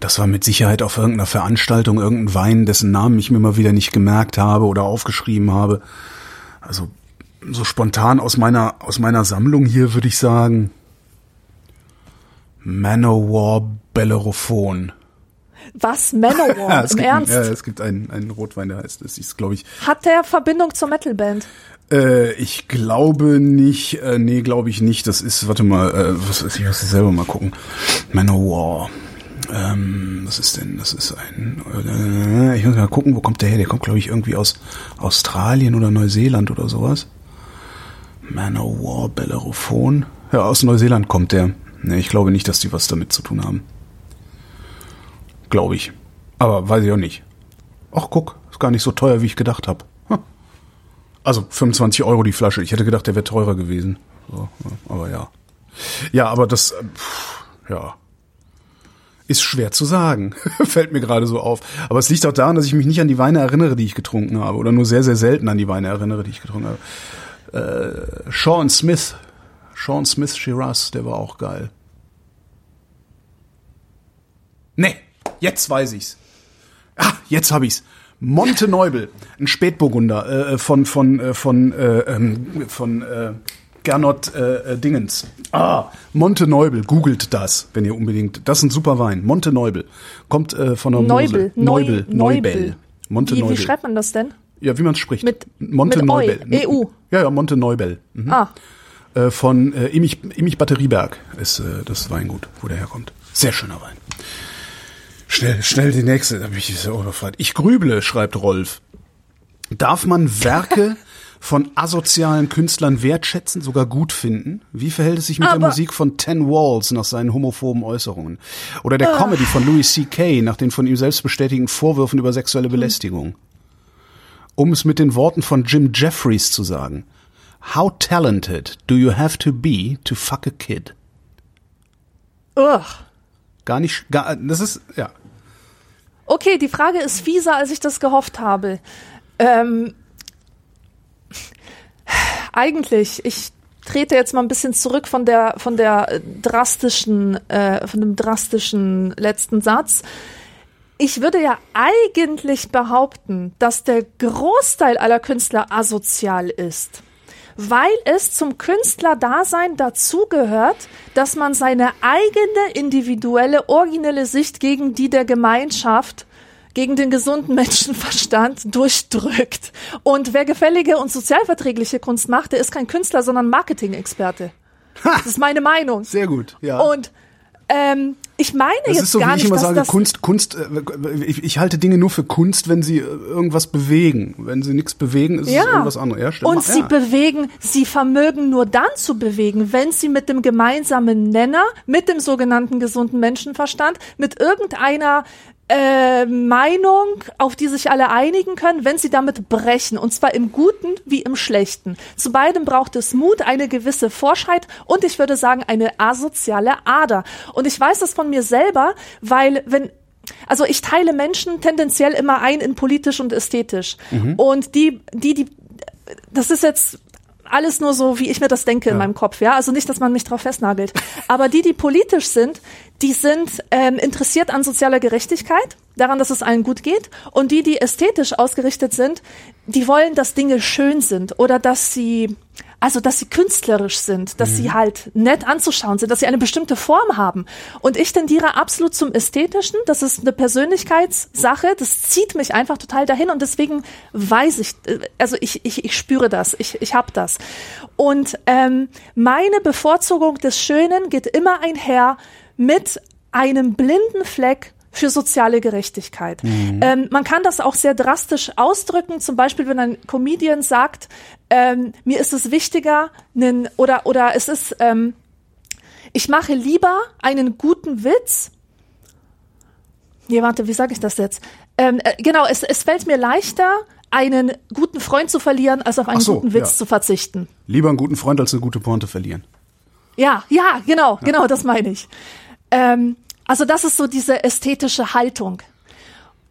Das war mit Sicherheit auf irgendeiner Veranstaltung, irgendein Wein, dessen Namen ich mir mal wieder nicht gemerkt habe oder aufgeschrieben habe. Also so spontan aus meiner, aus meiner Sammlung hier würde ich sagen Manowar Bellerophon. Was? Manowar? Ja, Im es gibt, Ernst? Ja, es gibt einen, einen Rotwein, der heißt, das ist, glaube ich, Hat der Verbindung zur Metalband? Äh, ich glaube nicht, äh, nee, glaube ich nicht. Das ist, warte mal, äh, was ist, ich muss selber mal gucken. Manowar. Ähm, was ist denn? Das ist ein, äh, ich muss mal gucken, wo kommt der her? Der kommt, glaube ich, irgendwie aus Australien oder Neuseeland oder sowas. Manowar, Bellerophon. Ja, aus Neuseeland kommt der. Nee, ich glaube nicht, dass die was damit zu tun haben. Glaube ich. Aber weiß ich auch nicht. Ach, guck, ist gar nicht so teuer, wie ich gedacht habe. Also 25 Euro die Flasche. Ich hätte gedacht, der wäre teurer gewesen. So, aber ja. Ja, aber das, äh, pff, ja, ist schwer zu sagen. Fällt mir gerade so auf. Aber es liegt auch daran, dass ich mich nicht an die Weine erinnere, die ich getrunken habe. Oder nur sehr, sehr selten an die Weine erinnere, die ich getrunken habe. Äh, Sean Smith. Sean Smith Shiraz, der war auch geil. Nee, jetzt weiß ich's. Ah, jetzt hab ich's. Monte Neubel, ein Spätburgunder äh, von von äh, von äh, ähm, von äh, Gernot äh, äh, Dingens. Ah, Monte Neubel, googelt das, wenn ihr unbedingt. Das ist ein super Wein. Monte Neubel kommt äh, von der Neubel. Neubel, Neu- Neubel. Neubel. Monte Wie, Neubel. wie schreibt man das denn? ja, wie man es spricht. Mit- Monte mit Eu, Neubel. EU. Ja, ja, Monte Neubel. Mhm. Ah, Äh, von äh, Immich, Immich Batterieberg ist äh, das Weingut, wo der herkommt. Sehr schöner Wein. Schnell, schnell die nächste. Da bin ich so überfragt. Ich grüble, schreibt Rolf. Darf man Werke von asozialen Künstlern wertschätzen, sogar gut finden? Wie verhält es sich mit der Aber- Musik von Ten Walls nach seinen homophoben Äußerungen? Oder Ah. der Comedy von Louis C.K. nach den von ihm selbst bestätigten Vorwürfen über sexuelle Belästigung? Um es mit den Worten von Jim Jeffries zu sagen. How talented do you have to be to fuck a kid? ugh. Gar nicht, gar, das ist, ja. Okay, die Frage ist fieser, als ich das gehofft habe. Ähm, eigentlich, ich trete jetzt mal ein bisschen zurück von der von der drastischen, äh, von dem drastischen letzten Satz. Ich würde ja eigentlich behaupten, dass der Großteil aller Künstler asozial ist. Weil es zum Künstlerdasein dazugehört, dass man seine eigene individuelle, originelle Sicht gegen die der Gemeinschaft, gegen den gesunden Menschenverstand durchdrückt. Und wer gefällige und sozialverträgliche Kunst macht, der ist kein Künstler, sondern Marketing-Experte. Das ist meine Meinung. Sehr gut, ja. Und ähm, ich meine das jetzt ist so, gar wie ich nicht, immer dass sage, das Kunst, Kunst, äh, ich, ich halte Dinge nur für Kunst, wenn sie äh, irgendwas bewegen. Wenn sie nichts bewegen, ist es Ja. irgendwas anderes. Ja, stimmt. Und sie ja. bewegen, sie vermögen nur dann zu bewegen, wenn sie mit dem gemeinsamen Nenner, mit dem sogenannten gesunden Menschenverstand, mit irgendeiner äh, Meinung, auf die sich alle einigen können, wenn sie damit brechen. Und zwar im Guten wie im Schlechten. Zu beidem braucht es Mut, eine gewisse Forschheit und ich würde sagen eine asoziale Ader. Und ich weiß das von mir selber, weil wenn also ich teile Menschen tendenziell immer ein in politisch und ästhetisch. Und die, die, die, das ist jetzt alles nur so, wie ich mir das denke in meinem Kopf, ja. Also nicht, dass man mich drauf festnagelt. Aber die, die politisch sind, die sind ähm, interessiert an sozialer Gerechtigkeit, daran, dass es allen gut geht. Und die, die ästhetisch ausgerichtet sind, die wollen, dass Dinge schön sind oder dass sie, also dass sie künstlerisch sind, dass sie halt nett anzuschauen sind, dass sie eine bestimmte Form haben. Und ich tendiere absolut zum Ästhetischen. Das ist eine Persönlichkeitssache. Das zieht mich einfach total dahin und deswegen weiß ich, äh, also ich, ich, ich spüre das, ich, ich habe das. Und ähm, meine Bevorzugung des Schönen geht immer einher mit einem blinden Fleck für soziale Gerechtigkeit. Ähm, man kann das auch sehr drastisch ausdrücken, zum Beispiel, wenn ein Comedian sagt, ähm, mir ist es wichtiger, nen, oder, oder es ist, ähm, ich mache lieber einen guten Witz. Nee, warte, wie sage ich das jetzt? Ähm, äh, genau, es, es fällt mir leichter, einen guten Freund zu verlieren, als auf einen so, guten Witz ja. zu verzichten. Lieber einen guten Freund als eine gute Pointe verlieren. Ja, ja, genau, genau, das meine ich. Ähm, also das ist so diese ästhetische Haltung.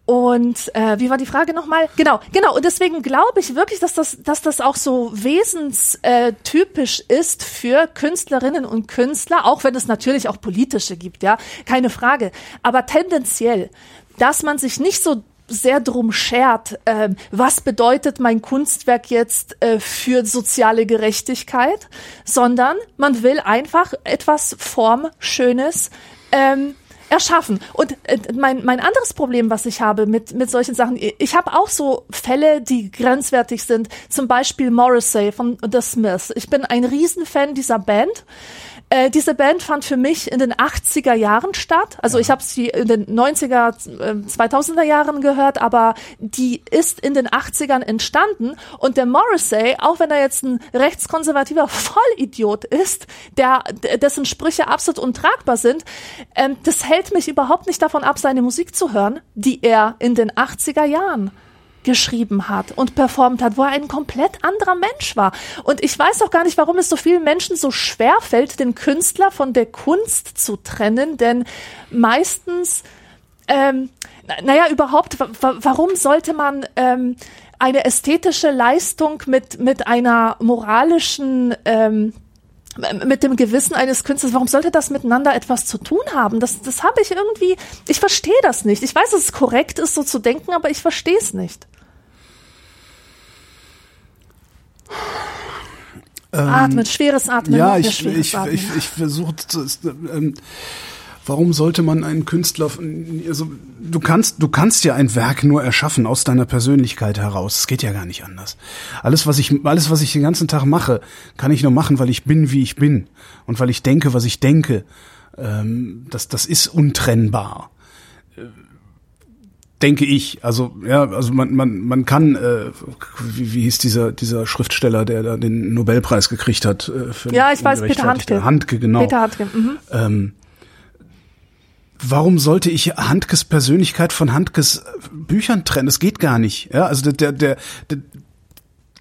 Und äh, wie war die Frage nochmal? Genau, genau. Und deswegen glaube ich wirklich, dass das, dass das auch so wesenstypisch äh, ist für Künstlerinnen und Künstler, auch wenn es natürlich auch politische gibt, ja, keine Frage. Aber tendenziell, dass man sich nicht so sehr drum schert, ähm, was bedeutet mein Kunstwerk jetzt äh, für soziale Gerechtigkeit, sondern man will einfach etwas Formschönes ähm, erschaffen. Und äh, mein, mein anderes Problem, was ich habe mit, mit solchen Sachen, ich habe auch so Fälle, die grenzwertig sind, zum Beispiel Morrissey von The Smiths. Ich bin ein Riesenfan dieser Band. Äh, diese Band fand für mich in den 80er Jahren statt. Also ich habe sie in den 90er, äh, 2000er Jahren gehört, aber die ist in den 80ern entstanden. Und der Morrissey, auch wenn er jetzt ein rechtskonservativer Vollidiot ist, der, dessen Sprüche absolut untragbar sind, ähm, das hält mich überhaupt nicht davon ab, seine Musik zu hören, die er in den 80er Jahren geschrieben hat und performt hat, wo er ein komplett anderer Mensch war. Und ich weiß auch gar nicht, warum es so vielen Menschen so schwer fällt, den Künstler von der Kunst zu trennen, denn meistens, ähm, na- naja, überhaupt, wa- wa- warum sollte man ähm, eine ästhetische Leistung mit, mit einer moralischen ähm, mit dem Gewissen eines Künstlers, warum sollte das miteinander etwas zu tun haben? Das, das habe ich irgendwie, ich verstehe das nicht. Ich weiß, dass es korrekt ist, so zu denken, aber ich verstehe es nicht. Atmen, schweres Atmen. Ja, ich, ich, Atmen. ich, ich versuche, ähm, warum sollte man einen Künstler, also du kannst, du kannst ja ein Werk nur erschaffen aus deiner Persönlichkeit heraus. Es geht ja gar nicht anders. Alles, was ich, alles, was ich den ganzen Tag mache, kann ich nur machen, weil ich bin, wie ich bin und weil ich denke, was ich denke. Ähm, das, das ist untrennbar denke ich. Also ja, also man man man kann äh, wie, wie hieß dieser dieser Schriftsteller, der da den Nobelpreis gekriegt hat äh, für Ja, ich weiß, Peter Handke. Handke genau. Peter Handke. Mhm. Ähm, warum sollte ich Handkes Persönlichkeit von Handkes Büchern trennen? Das geht gar nicht. Ja, also der, der, der,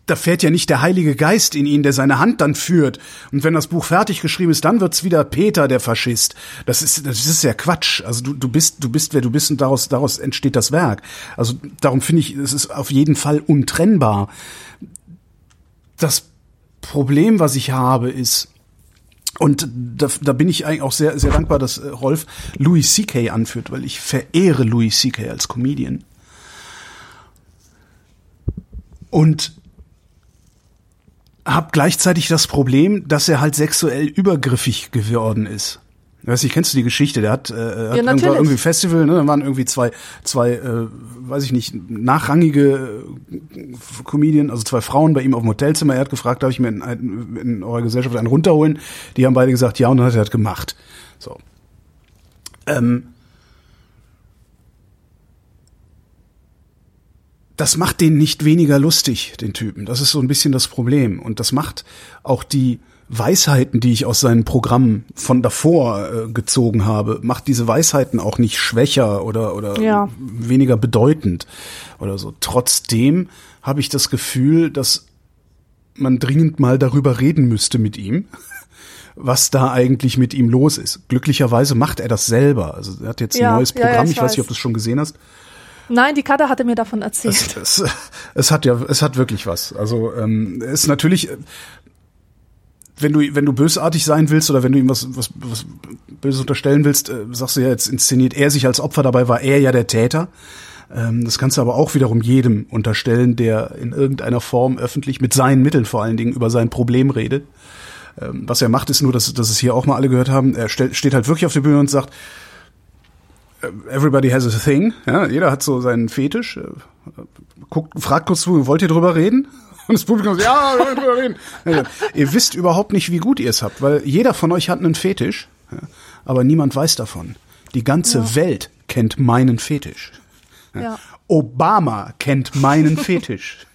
da fährt ja nicht der Heilige Geist in ihn, der seine Hand dann führt. Und wenn das Buch fertig geschrieben ist, dann wird's wieder Peter, der Faschist. Das ist, das ist ja Quatsch. Also du, du bist, du bist, wer du bist und daraus, daraus entsteht das Werk. Also darum finde ich, es ist auf jeden Fall untrennbar. Das Problem, was ich habe, ist, und da, da bin ich eigentlich auch sehr, sehr dankbar, dass äh, Rolf Louis C.K. anführt, weil ich verehre Louis C.K. als Comedian. Und habe gleichzeitig das Problem, dass er halt sexuell übergriffig geworden ist. Weiß nicht, kennst du die Geschichte? Der hat, äh, hat irgendwo natürlich. irgendwie Festival, ne? Da waren irgendwie zwei, zwei, äh, weiß ich nicht, nachrangige äh, Comedian, also zwei Frauen bei ihm auf dem Hotelzimmer. Er hat gefragt, darf ich mir in, ein- in eurer Gesellschaft einen runterholen? Die haben beide gesagt, ja, und dann hat er das gemacht. So. Ähm, das macht den nicht weniger lustig, den Typen. Das ist so ein bisschen das Problem. Und das macht auch die Weisheiten, die ich aus seinen Programmen von davor äh, gezogen habe, macht diese Weisheiten auch nicht schwächer oder, oder Ja. weniger bedeutend oder so. Trotzdem habe ich das Gefühl, dass man dringend mal darüber reden müsste mit ihm, was da eigentlich mit ihm los ist. Glücklicherweise macht er das selber. Also er hat jetzt ein Ja, neues ja, ja, Programm. ich ich weiß nicht, ob du es schon gesehen hast. Nein, die Kader hatte mir davon erzählt. Es, es, es hat ja, es hat wirklich was. Also ähm, es ist natürlich, äh, wenn du wenn du bösartig sein willst oder wenn du ihm was was, was Böses unterstellen willst, äh, sagst du ja jetzt inszeniert er sich als Opfer. Dabei war er ja der Täter. Ähm, das kannst du aber auch wiederum jedem unterstellen, der in irgendeiner Form öffentlich mit seinen Mitteln vor allen Dingen über sein Problem redet. Ähm, was er macht, ist nur, dass, dass es hier auch mal alle gehört haben. Er stell, steht halt wirklich auf der Bühne und sagt, everybody has a thing. Ja, jeder hat so seinen Fetisch. Äh, Guckt, fragt kurz zu, wollt ihr drüber reden? Und das Publikum sagt, ja, wir wollen drüber reden. Ja, ihr wisst überhaupt nicht, wie gut ihr es habt, weil jeder von euch hat einen Fetisch, ja, aber niemand weiß davon. Die ganze Ja. Welt kennt meinen Fetisch. Obama kennt meinen Fetisch.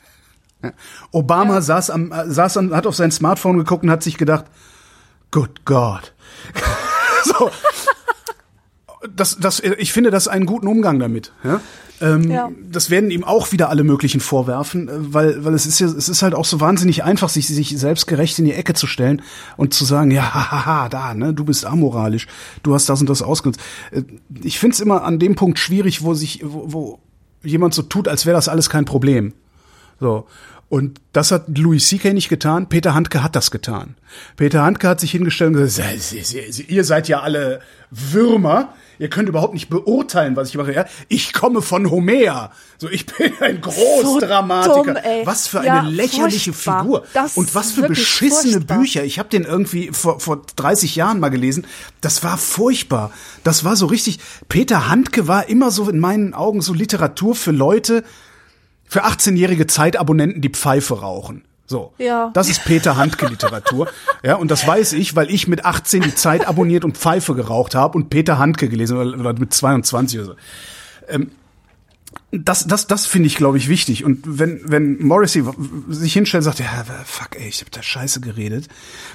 Obama saß am, äh, saß an, hat auf sein Smartphone geguckt und hat sich gedacht, good God. so. Das, das, ich finde das einen guten Umgang damit. Ja? Ähm, Ja. Das werden ihm auch wieder alle möglichen vorwerfen, äh, weil, weil es ist ja, es ist halt auch so wahnsinnig einfach, sich, sich selbstgerecht in die Ecke zu stellen und zu sagen, ja, haha, da, ne, du bist amoralisch, du hast das und das ausgenutzt. Äh, Ich find's immer an dem Punkt schwierig, wo sich, wo, wo jemand so tut, als wäre das alles kein Problem. So. Und das hat Louis C.K. nicht getan. Peter Handke hat das getan. Peter Handke hat sich hingestellt und gesagt, "Sie- Sie- Sie- ihr seid ja alle Würmer. Ihr könnt überhaupt nicht beurteilen, was ich mache. Ja, ich komme von Homer. So, ich bin ein Großdramatiker. So dumm, was für Ja, eine lächerliche furchtbar. Figur. Das und was für beschissene furchtbar. Bücher. Ich habe den irgendwie vor, vor 30 Jahren mal gelesen. Das war furchtbar. Das war so richtig. Peter Handke war immer so in meinen Augen so Literatur für Leute, für 18-jährige Zeitabonnenten, die Pfeife rauchen. So. Ja. Das ist Peter Handke Literatur. ja, und das weiß ich, weil ich mit 18 die Zeit abonniert und Pfeife geraucht habe und Peter Handke gelesen oder, mit 22 oder so. Ähm, das, das, das finde ich, glaube ich, wichtig. Und wenn, wenn Morrissey sich hinstellt und sagt, ja, fuck, ey, ich habe da Scheiße geredet,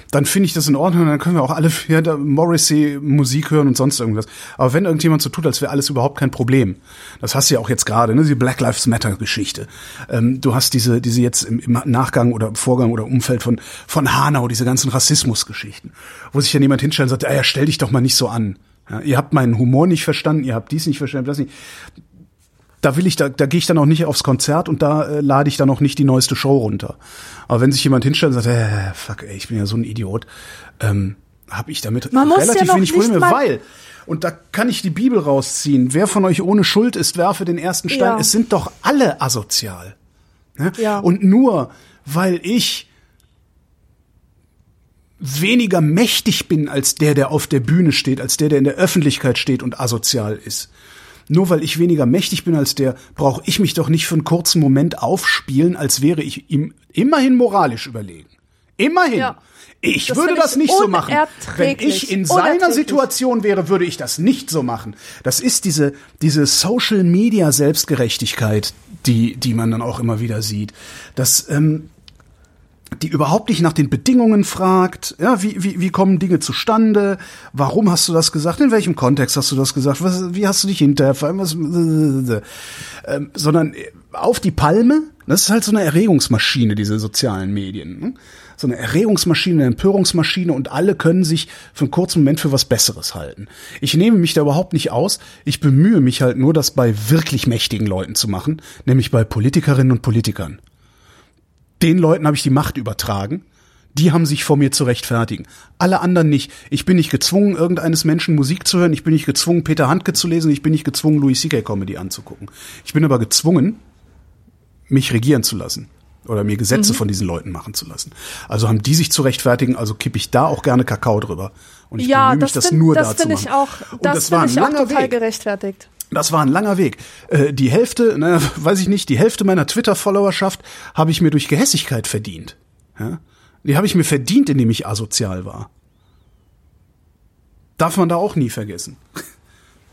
dann finde ich das in Ordnung. Dann können wir auch alle ja, Morrissey Musik hören und sonst irgendwas. Aber wenn irgendjemand so tut, als wäre alles überhaupt kein Problem, das hast du ja auch jetzt gerade, ne, die Black Lives Matter Geschichte. Ähm, du hast diese, diese jetzt im, im Nachgang oder Vorgang oder Umfeld von, von Hanau, diese ganzen Rassismusgeschichten, wo sich dann jemand hinstellt und sagt, ja, stell dich doch mal nicht so an. Ja, ihr habt meinen Humor nicht verstanden, ihr habt dies nicht verstanden, das nicht da will ich, da, da gehe ich dann auch nicht aufs Konzert und da äh, lade ich dann auch nicht die neueste Show runter. Aber wenn sich jemand hinstellt und sagt, äh, fuck, ey, ich bin ja so ein Idiot, ähm, habe ich damit Man ja relativ noch wenig Probleme, weil und da kann ich die Bibel rausziehen. Wer von euch ohne Schuld ist, werfe den ersten Stein. Ja. Es sind doch alle asozial. Ne? Ja. Und nur weil ich weniger mächtig bin als der, der auf der Bühne steht, als der, der in der Öffentlichkeit steht und asozial ist. Nur weil ich weniger mächtig bin als der, brauche ich mich doch nicht für einen kurzen Moment aufspielen, als wäre ich ihm immerhin moralisch überlegen. Immerhin. Ja. Ich Das würde das ich nicht so machen. Wenn ich in seiner. Situation wäre, würde ich das nicht so machen. Das ist diese, diese Social Media Selbstgerechtigkeit, die, die man dann auch immer wieder sieht. Das, ähm, die überhaupt nicht nach den Bedingungen fragt, ja, wie, wie, wie kommen Dinge zustande, warum hast du das gesagt, in welchem Kontext hast du das gesagt, was, wie hast du dich hinterher, was, ähm, sondern auf die Palme, das ist halt so eine Erregungsmaschine, diese sozialen Medien, ne? so eine Erregungsmaschine, eine Empörungsmaschine und alle können sich für einen kurzen Moment für was Besseres halten. Ich nehme mich da überhaupt nicht aus, ich bemühe mich halt nur, das bei wirklich mächtigen Leuten zu machen, nämlich bei Politikerinnen und Politikern den Leuten habe ich die Macht übertragen. Die haben sich vor mir zu rechtfertigen. Alle anderen nicht. Ich bin nicht gezwungen, irgendeines Menschen Musik zu hören. Ich bin nicht gezwungen, Peter Handke zu lesen. Ich bin nicht gezwungen, Louis C.K. Comedy anzugucken. Ich bin aber gezwungen, mich regieren zu lassen. Oder mir Gesetze von diesen Leuten machen zu lassen. Also haben die sich zu rechtfertigen, also kippe ich da auch gerne Kakao drüber. Und ich Ja, bemühe mich, das das find- nur das da zu finde ich machen. auch, das das war ein ich auch total Weg. gerechtfertigt. Das war ein langer Weg. Äh, die Hälfte, ne, weiß ich nicht, die Hälfte meiner Twitter-Followerschaft habe ich mir durch Gehässigkeit verdient. Ja? Die habe ich mir verdient, indem ich asozial war. Darf man da auch nie vergessen.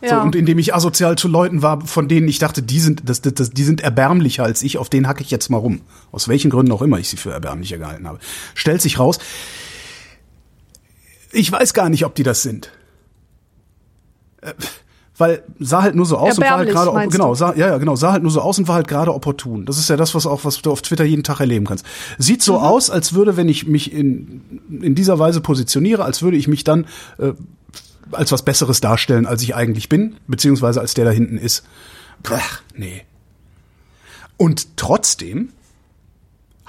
So, Ja. und indem ich asozial zu Leuten war, von denen ich dachte, die sind, das, das, die sind erbärmlicher als ich, auf denen hacke ich jetzt mal rum. Aus welchen Gründen auch immer ich sie für erbärmlicher gehalten habe. Stellt sich raus, ich weiß gar nicht, ob die das sind. Äh, Weil sah halt nur so aus und war halt gerade, genau, sah, ja, ja, genau, sah halt nur so aus und war halt gerade opportun. Das ist ja das, was auch, was du auf Twitter jeden Tag erleben kannst. Sieht Mhm. so aus, als würde, wenn ich mich in, in dieser Weise positioniere, als würde ich mich dann äh, als was Besseres darstellen, als ich eigentlich bin, beziehungsweise als der da hinten ist. Blech, nee. Und trotzdem,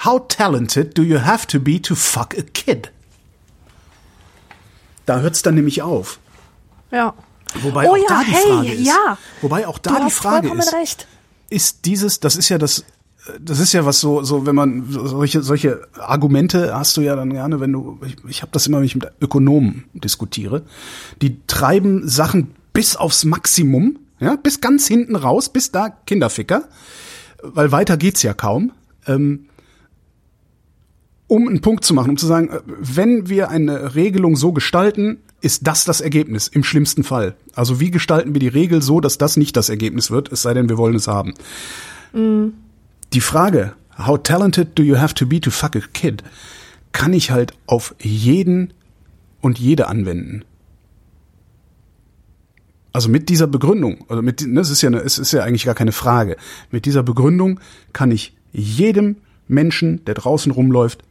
how talented do you have to be to fuck a kid? Da hört's dann nämlich auf. Ja. Wobei oh auch ja, da die hey, Frage ist. ja. Wobei auch Du da die hast Frage ist. recht. Ist dieses, das ist ja das, das ist ja was so, so wenn man solche solche Argumente hast du ja dann gerne, wenn du, ich, ich habe das immer, wenn ich mit Ökonomen diskutiere, die treiben Sachen bis aufs Maximum, ja, bis ganz hinten raus, bis da Kinderficker, weil weiter geht's ja kaum. Ähm, um einen Punkt zu machen, um zu sagen, äh, wenn wir eine Regelung so gestalten, ist das das Ergebnis im schlimmsten Fall? Also wie gestalten wir die Regel so, dass das nicht das Ergebnis wird, es sei denn, wir wollen es haben? Mhm. Die Frage, how talented do you have to be to fuck a kid, kann ich halt auf jeden und jede anwenden. Also mit dieser Begründung, also mit, ne, es ist ja, eine, es ist ja eigentlich gar keine Frage. Mit dieser Begründung kann ich jedem Menschen, der draußen rumläuft,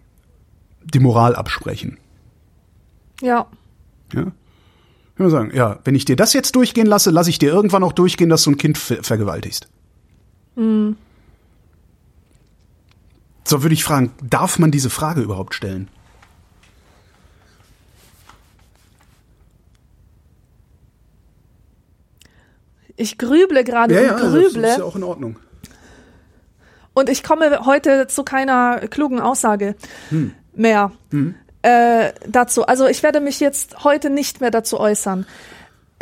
die Moral absprechen. Ja. Ja. Ich würde sagen, ja, wenn ich dir das jetzt durchgehen lasse, lasse ich dir irgendwann auch durchgehen, dass du ein Kind ver vergewaltigst. Mhm. So würde ich fragen, darf man diese Frage überhaupt stellen? Ich grüble gerade ja, und ja, grüble. Das ist ja auch in Ordnung. Und ich komme heute zu keiner klugen Aussage Hm. mehr Hm. Äh, dazu. Also ich werde mich jetzt heute nicht mehr dazu äußern.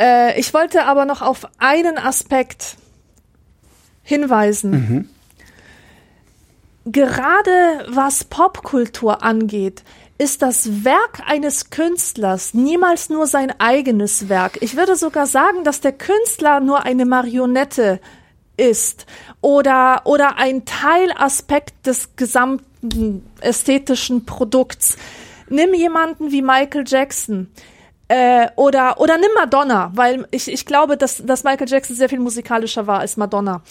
Äh, ich wollte aber noch auf einen Aspekt hinweisen. Mhm. Gerade was Popkultur angeht, ist das Werk eines Künstlers niemals nur sein eigenes Werk. Ich würde sogar sagen, dass der Künstler nur eine Marionette ist oder, oder ein Teilaspekt des gesamten ästhetischen Produkts. Nimm jemanden wie Michael Jackson. Äh, oder, oder nimm Madonna, weil ich, ich glaube, dass, dass Michael Jackson sehr viel musikalischer war als Madonna.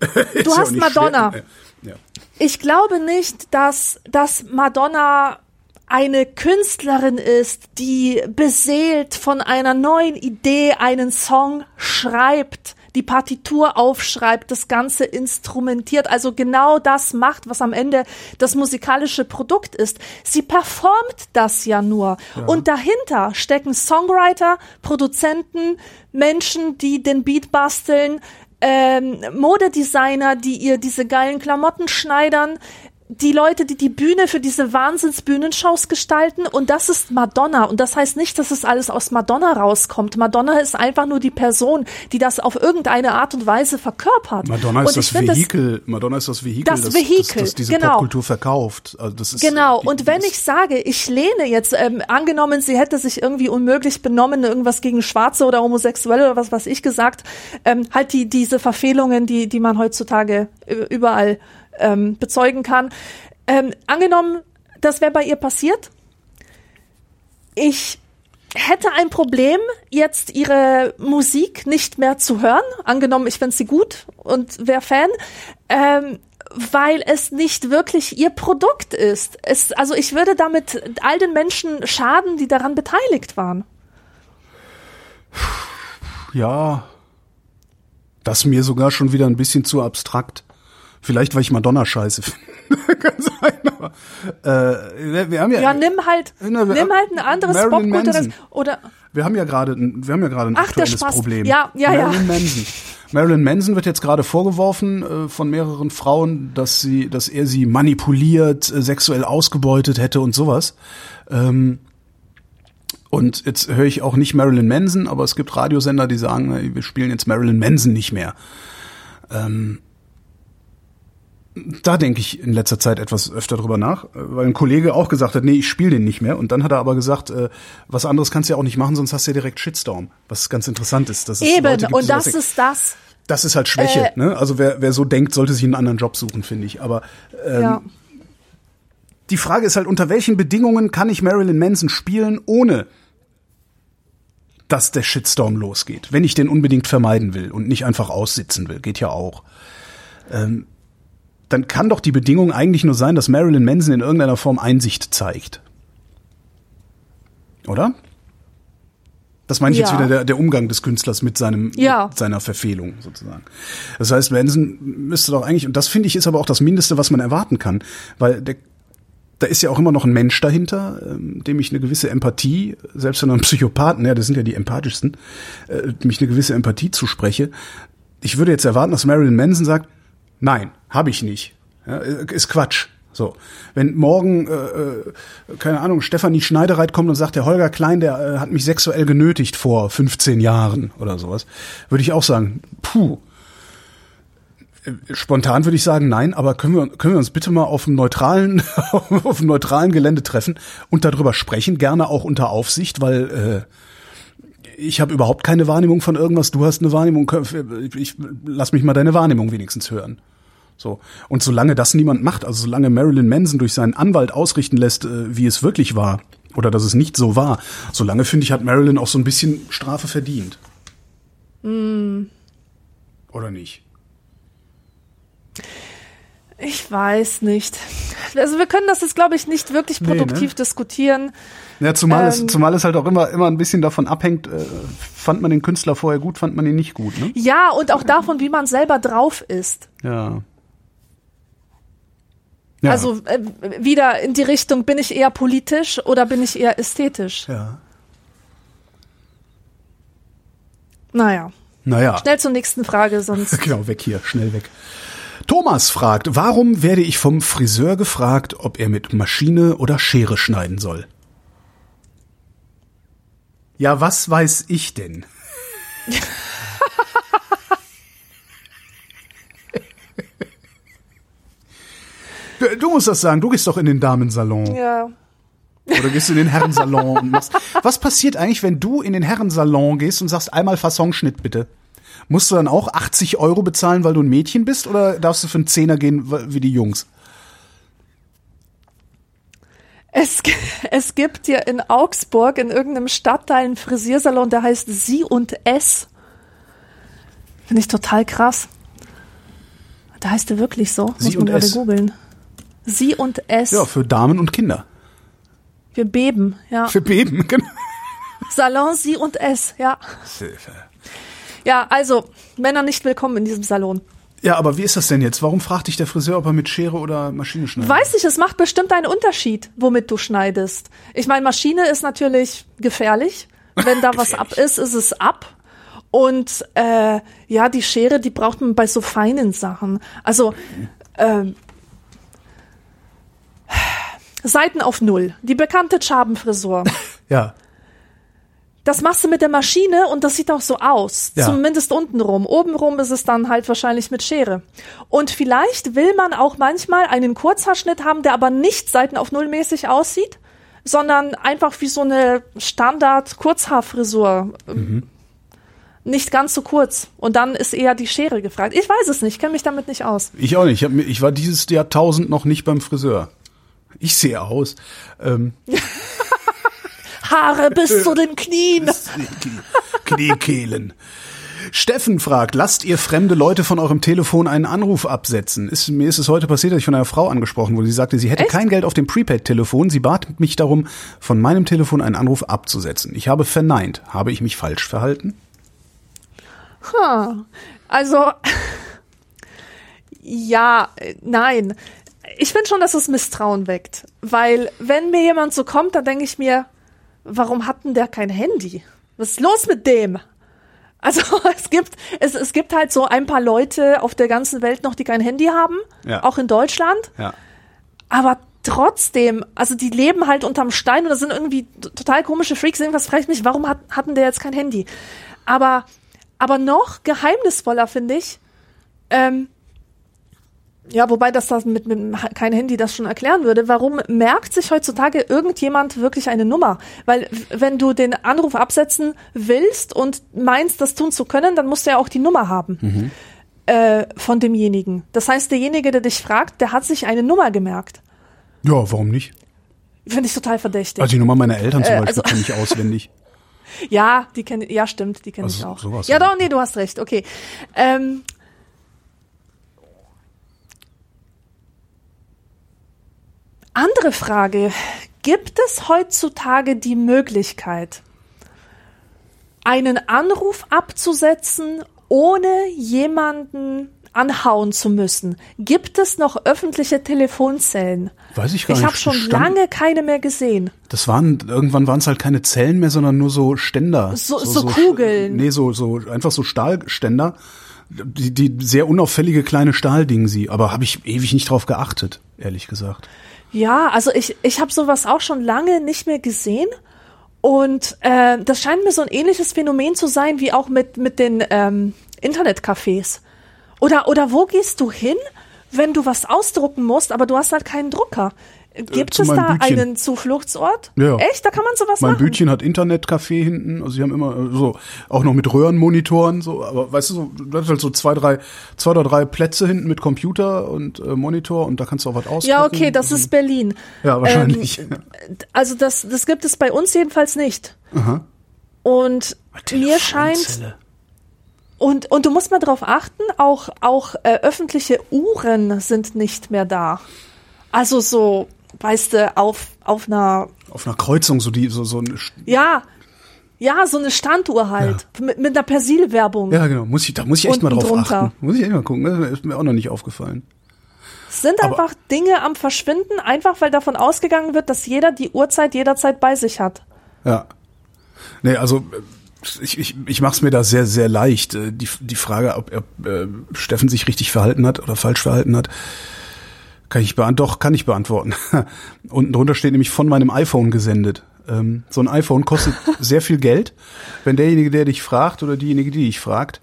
Du hast Madonna. schwer. Ja. Ich glaube nicht, dass, dass Madonna eine Künstlerin ist, die beseelt von einer neuen Idee einen Song schreibt, die Partitur aufschreibt, das Ganze instrumentiert, also genau das macht, was am Ende das musikalische Produkt ist. Sie performt das ja nur. Und dahinter stecken Songwriter, Produzenten, Menschen, die den Beat basteln, ähm, Modedesigner, die ihr diese geilen Klamotten schneidern, die Leute, die die Bühne für diese Wahnsinnsbühnenshows gestalten und das ist Madonna und das heißt nicht, dass es alles aus Madonna rauskommt. Madonna ist einfach nur die Person, die das auf irgendeine Art und Weise verkörpert. Madonna ist das Vehikel, Madonna ist das Vehikel, Das das, Vehikel, das, das diese genau. Popkultur verkauft. Also das ist, Genau, die- und wenn das- ich sage, ich lehne jetzt, ähm, angenommen, sie hätte sich irgendwie unmöglich benommen, irgendwas gegen Schwarze oder Homosexuelle oder was weiß ich gesagt, ähm, halt die, diese Verfehlungen, die, die man heutzutage ü- überall ähm, bezeugen kann. Ähm, angenommen, das wäre bei ihr passiert, ich hätte ein Problem, jetzt ihre Musik nicht mehr zu hören. Angenommen, ich fände sie gut und wäre Fan. Ähm, weil es nicht wirklich ihr Produkt ist. Es, also ich würde damit all den Menschen schaden, die daran beteiligt waren. Ja, das ist mir sogar schon wieder ein bisschen zu abstrakt. Vielleicht, weil ich Madonna scheiße finde. Kann sein, aber äh, wir, haben ja, Ja, nimm halt, Na, wir- nimm halt ein anderes Popkulturelles oder wir haben ja gerade ein- wir haben ja gerade ein Ach, aktuelles. Problem. Ja, ja, ja. Marilyn Manson. Marilyn Manson wird jetzt gerade vorgeworfen äh, von mehreren Frauen, dass sie, dass er sie manipuliert, äh, sexuell ausgebeutet hätte und sowas. Ähm, und jetzt höre ich auch nicht Marilyn Manson, aber es gibt Radiosender, die sagen, wir spielen jetzt Marilyn Manson nicht mehr. Ähm, da denke ich in letzter Zeit etwas öfter drüber nach, weil ein Kollege auch gesagt hat, nee, ich spiele den nicht mehr. Und dann hat er aber gesagt, äh, was anderes kannst du ja auch nicht machen, sonst hast du ja direkt Shitstorm. Was ganz interessant ist. Dass es eben. Gibt, Und das ist das. das ist halt Schwäche. äh, ne? Also wer, wer so denkt, sollte sich einen anderen Job suchen, finde ich. Aber ähm, ja. die Frage ist halt, unter welchen Bedingungen kann ich Marilyn Manson spielen, ohne dass der Shitstorm losgeht, wenn ich den unbedingt vermeiden will und nicht einfach aussitzen will, geht ja auch. Ähm, dann kann doch die Bedingung eigentlich nur sein, dass Marilyn Manson in irgendeiner Form Einsicht zeigt. Oder? Das meine ich jetzt Ja. wieder der, der Umgang des Künstlers mit seinem Ja. mit seiner Verfehlung sozusagen. Das heißt, Manson müsste doch eigentlich und das finde ich ist aber auch das Mindeste, was man erwarten kann, weil der da ist ja auch immer noch ein Mensch dahinter, ähm, dem ich eine gewisse Empathie, selbst wenn er ein Psychopathen, ja, das sind ja die empathischsten, äh, dem ich eine gewisse Empathie zuspreche. Ich würde jetzt erwarten, dass Marilyn Manson sagt, nein, habe ich nicht. Ja, ist Quatsch. So, wenn morgen, äh, äh, keine Ahnung, Stefanie Schneidereit kommt und sagt, der Holger Klein, der äh, hat mich sexuell genötigt vor 15 Jahren oder sowas, würde ich auch sagen, puh, Spontan würde ich sagen, nein, aber können wir, können wir uns bitte mal auf einem neutralen, auf einem neutralen Gelände treffen und darüber sprechen, gerne auch unter Aufsicht, weil äh, ich habe überhaupt keine Wahrnehmung von irgendwas, du hast eine Wahrnehmung, ich lass mich mal deine Wahrnehmung wenigstens hören. So. Und solange das niemand macht, also solange Marilyn Manson durch seinen Anwalt ausrichten lässt, äh, wie es wirklich war, oder dass es nicht so war, solange finde ich, hat Marilyn auch so ein bisschen Strafe verdient. Mm. Oder nicht? Ich weiß nicht. Also wir können das jetzt, glaube ich, nicht wirklich produktiv nee, ne? diskutieren. Ja, zumal, Ähm. es, zumal es halt auch immer, immer ein bisschen davon abhängt, äh, fand man den Künstler vorher gut, fand man ihn nicht gut, ne? Ja, und auch davon, wie man selber drauf ist. Ja. ja. Also äh, wieder in die Richtung, bin ich eher politisch oder bin ich eher ästhetisch? Ja. Naja, Naja. schnell zur nächsten Frage, sonst. Genau, weg hier, schnell weg. Thomas fragt, warum werde ich vom Friseur gefragt, ob er mit Maschine oder Schere schneiden soll? Ja, was weiß ich denn? du, du musst das sagen, du gehst doch in den Damensalon. Ja. Oder gehst du in den Herrensalon und machst. Was passiert eigentlich, wenn du in den Herrensalon gehst und sagst, einmal Fassonschnitt bitte? Musst du dann auch 80 Euro bezahlen, weil du ein Mädchen bist, oder darfst du für einen Zehner gehen wie die Jungs? Es, es gibt hier in Augsburg in irgendeinem Stadtteil einen Frisiersalon, der heißt Sie und S. Finde ich total krass. Da heißt er wirklich so. Sie Muss man und gerade S. googeln. Sie und S. Ja, für Damen und Kinder. Wir beben, ja. Für Beben, genau. Salon Sie und S, ja. Ja, also, Männer nicht willkommen in diesem Salon. Ja, aber wie ist das denn jetzt? Warum fragt dich der Friseur, ob er mit Schere oder Maschine schneidet? Weiß ich, es macht bestimmt einen Unterschied, womit du schneidest. Ich meine, Maschine ist natürlich gefährlich. Wenn da was ab ist, ist es ab. Und äh, ja, die Schere, die braucht man bei so feinen Sachen. Also ähm, Seiten auf Null. Die bekannte Schabenfrisur. Ja. Das machst du mit der Maschine und das sieht auch so aus. Ja. Zumindest untenrum. Obenrum ist es dann halt wahrscheinlich mit Schere. Und vielleicht will man auch manchmal einen Kurzhaarschnitt haben, der aber nicht Seiten auf Null mäßig aussieht, sondern einfach wie so eine Standard-Kurzhaarfrisur. Nicht ganz so kurz. Und dann ist eher die Schere gefragt. Ich weiß es nicht, kenne mich damit nicht aus. Ich auch nicht. Ich, hab, ich war dieses Jahrtausend noch nicht beim Friseur. Ich sehe aus. Ähm, Haare bis zu den Knien. Kniekehlen. Steffen fragt, lasst ihr fremde Leute von eurem Telefon einen Anruf absetzen? Ist, mir ist es heute passiert, dass ich von einer Frau angesprochen wurde. Sie sagte, sie hätte Echt? kein Geld auf dem Prepaid-Telefon. Sie bat mich darum, von meinem Telefon einen Anruf abzusetzen. Ich habe verneint. Habe ich mich falsch verhalten? Also, ja, äh, nein. Ich finde schon, dass es Misstrauen weckt. Weil, wenn mir jemand so kommt, dann denke ich mir, warum hat denn der kein Handy? Was ist los mit dem? Also, es gibt, es, es gibt halt so ein paar Leute auf der ganzen Welt noch, die kein Handy haben. Ja. Auch in Deutschland. Ja. Aber trotzdem, also die leben halt unterm Stein und das sind irgendwie total komische Freaks. Irgendwas frage ich mich, warum hat, hatten der jetzt kein Handy? Aber, aber noch geheimnisvoller finde ich, ähm, ja, wobei das, das mit, mit kein Handy das schon erklären würde. Warum merkt sich heutzutage irgendjemand wirklich eine Nummer? Weil wenn du den Anruf absetzen willst und meinst, das tun zu können, dann musst du ja auch die Nummer haben äh, von demjenigen. Das heißt, derjenige, der dich fragt, der hat sich eine Nummer gemerkt. Ja, warum nicht? Finde ich total verdächtig. Also die Nummer meiner Eltern zum Äh, Beispiel also- kenne ich auswendig. ja, die kenne ja stimmt, die kenne Also ich auch. ja, halt. doch, nee, du hast recht. Okay. Ähm, andere Frage: Gibt es heutzutage die Möglichkeit, einen Anruf abzusetzen, ohne jemanden anhauen zu müssen? Gibt es noch öffentliche Telefonzellen? Weiß ich gar Ich nicht. habe schon Stand- lange keine mehr gesehen. Das waren, irgendwann waren es halt keine Zellen mehr, sondern nur so Ständer. So- so Kugeln. Nee, so, so, einfach so Stahlständer. Die, die sehr unauffällige kleine Stahlding sie, aber habe ich ewig nicht drauf geachtet, ehrlich gesagt. Ja, also ich, ich habe sowas auch schon lange nicht mehr gesehen. Und äh, das scheint mir so ein ähnliches Phänomen zu sein wie auch mit, mit den ähm, Internetcafés. Oder, oder wo gehst du hin, wenn du was ausdrucken musst, aber du hast halt keinen Drucker? Gibt zu es meinem da Bütchen. einen Zufluchtsort? Ja. Echt? Da kann man sowas Mein machen? Bütchen hat Internetcafé hinten, also sie haben immer äh, so auch noch mit Röhrenmonitoren so, aber weißt du so, du hast halt so zwei, drei, zwei oder drei Plätze hinten mit Computer und äh, Monitor und da kannst du auch was ausdrucken. Ja, okay, das ist Berlin. Ja, wahrscheinlich. Ähm, also das, das gibt es bei uns jedenfalls nicht. Und mir scheint, und, und du musst mal drauf achten, auch, auch äh, öffentliche Uhren sind nicht mehr da. Also so, weißt du, auf, auf einer, Auf einer Kreuzung so die so so eine St- ja, ja, so eine Standuhr halt, mit, mit einer Persil-Werbung. Ja, genau, muss ich da muss ich echt mal drauf drunter. achten. Muss ich echt mal gucken, das ist mir auch noch nicht aufgefallen. Es sind Aber- einfach Dinge am Verschwinden, einfach weil davon ausgegangen wird, dass jeder die Uhrzeit jederzeit bei sich hat. Ja. Nee, also äh, ich, ich, ich mache es mir da sehr, sehr leicht. Äh, Die, die Frage, ob er, äh, Steffen sich richtig verhalten hat oder falsch verhalten hat, kann ich beantworten. Doch, kann ich beantworten. Unten drunter steht nämlich von meinem iPhone gesendet. Ähm, so ein iPhone kostet sehr viel Geld. Wenn derjenige, der dich fragt oder diejenige, die dich fragt,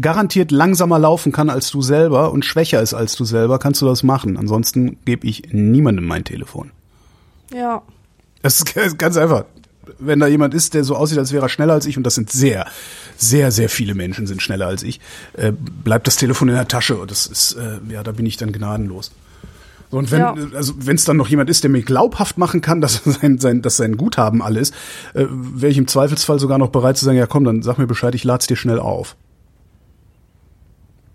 garantiert langsamer laufen kann als du selber und schwächer ist als du selber, kannst du das machen. Ansonsten gebe ich niemandem mein Telefon. Ja. Das ist ganz einfach. Wenn da jemand ist, der so aussieht, als wäre er schneller als ich, und das sind sehr, sehr, sehr viele Menschen sind schneller als ich, äh, bleibt das Telefon in der Tasche. Und das ist, äh, ja, da bin ich dann gnadenlos. So, und wenn, Ja. also wenn es dann noch jemand ist, der mir glaubhaft machen kann, dass sein, sein, dass sein Guthaben alle ist, äh, wäre ich im Zweifelsfall sogar noch bereit zu sagen, ja komm, dann sag mir Bescheid, ich lad's dir schnell auf.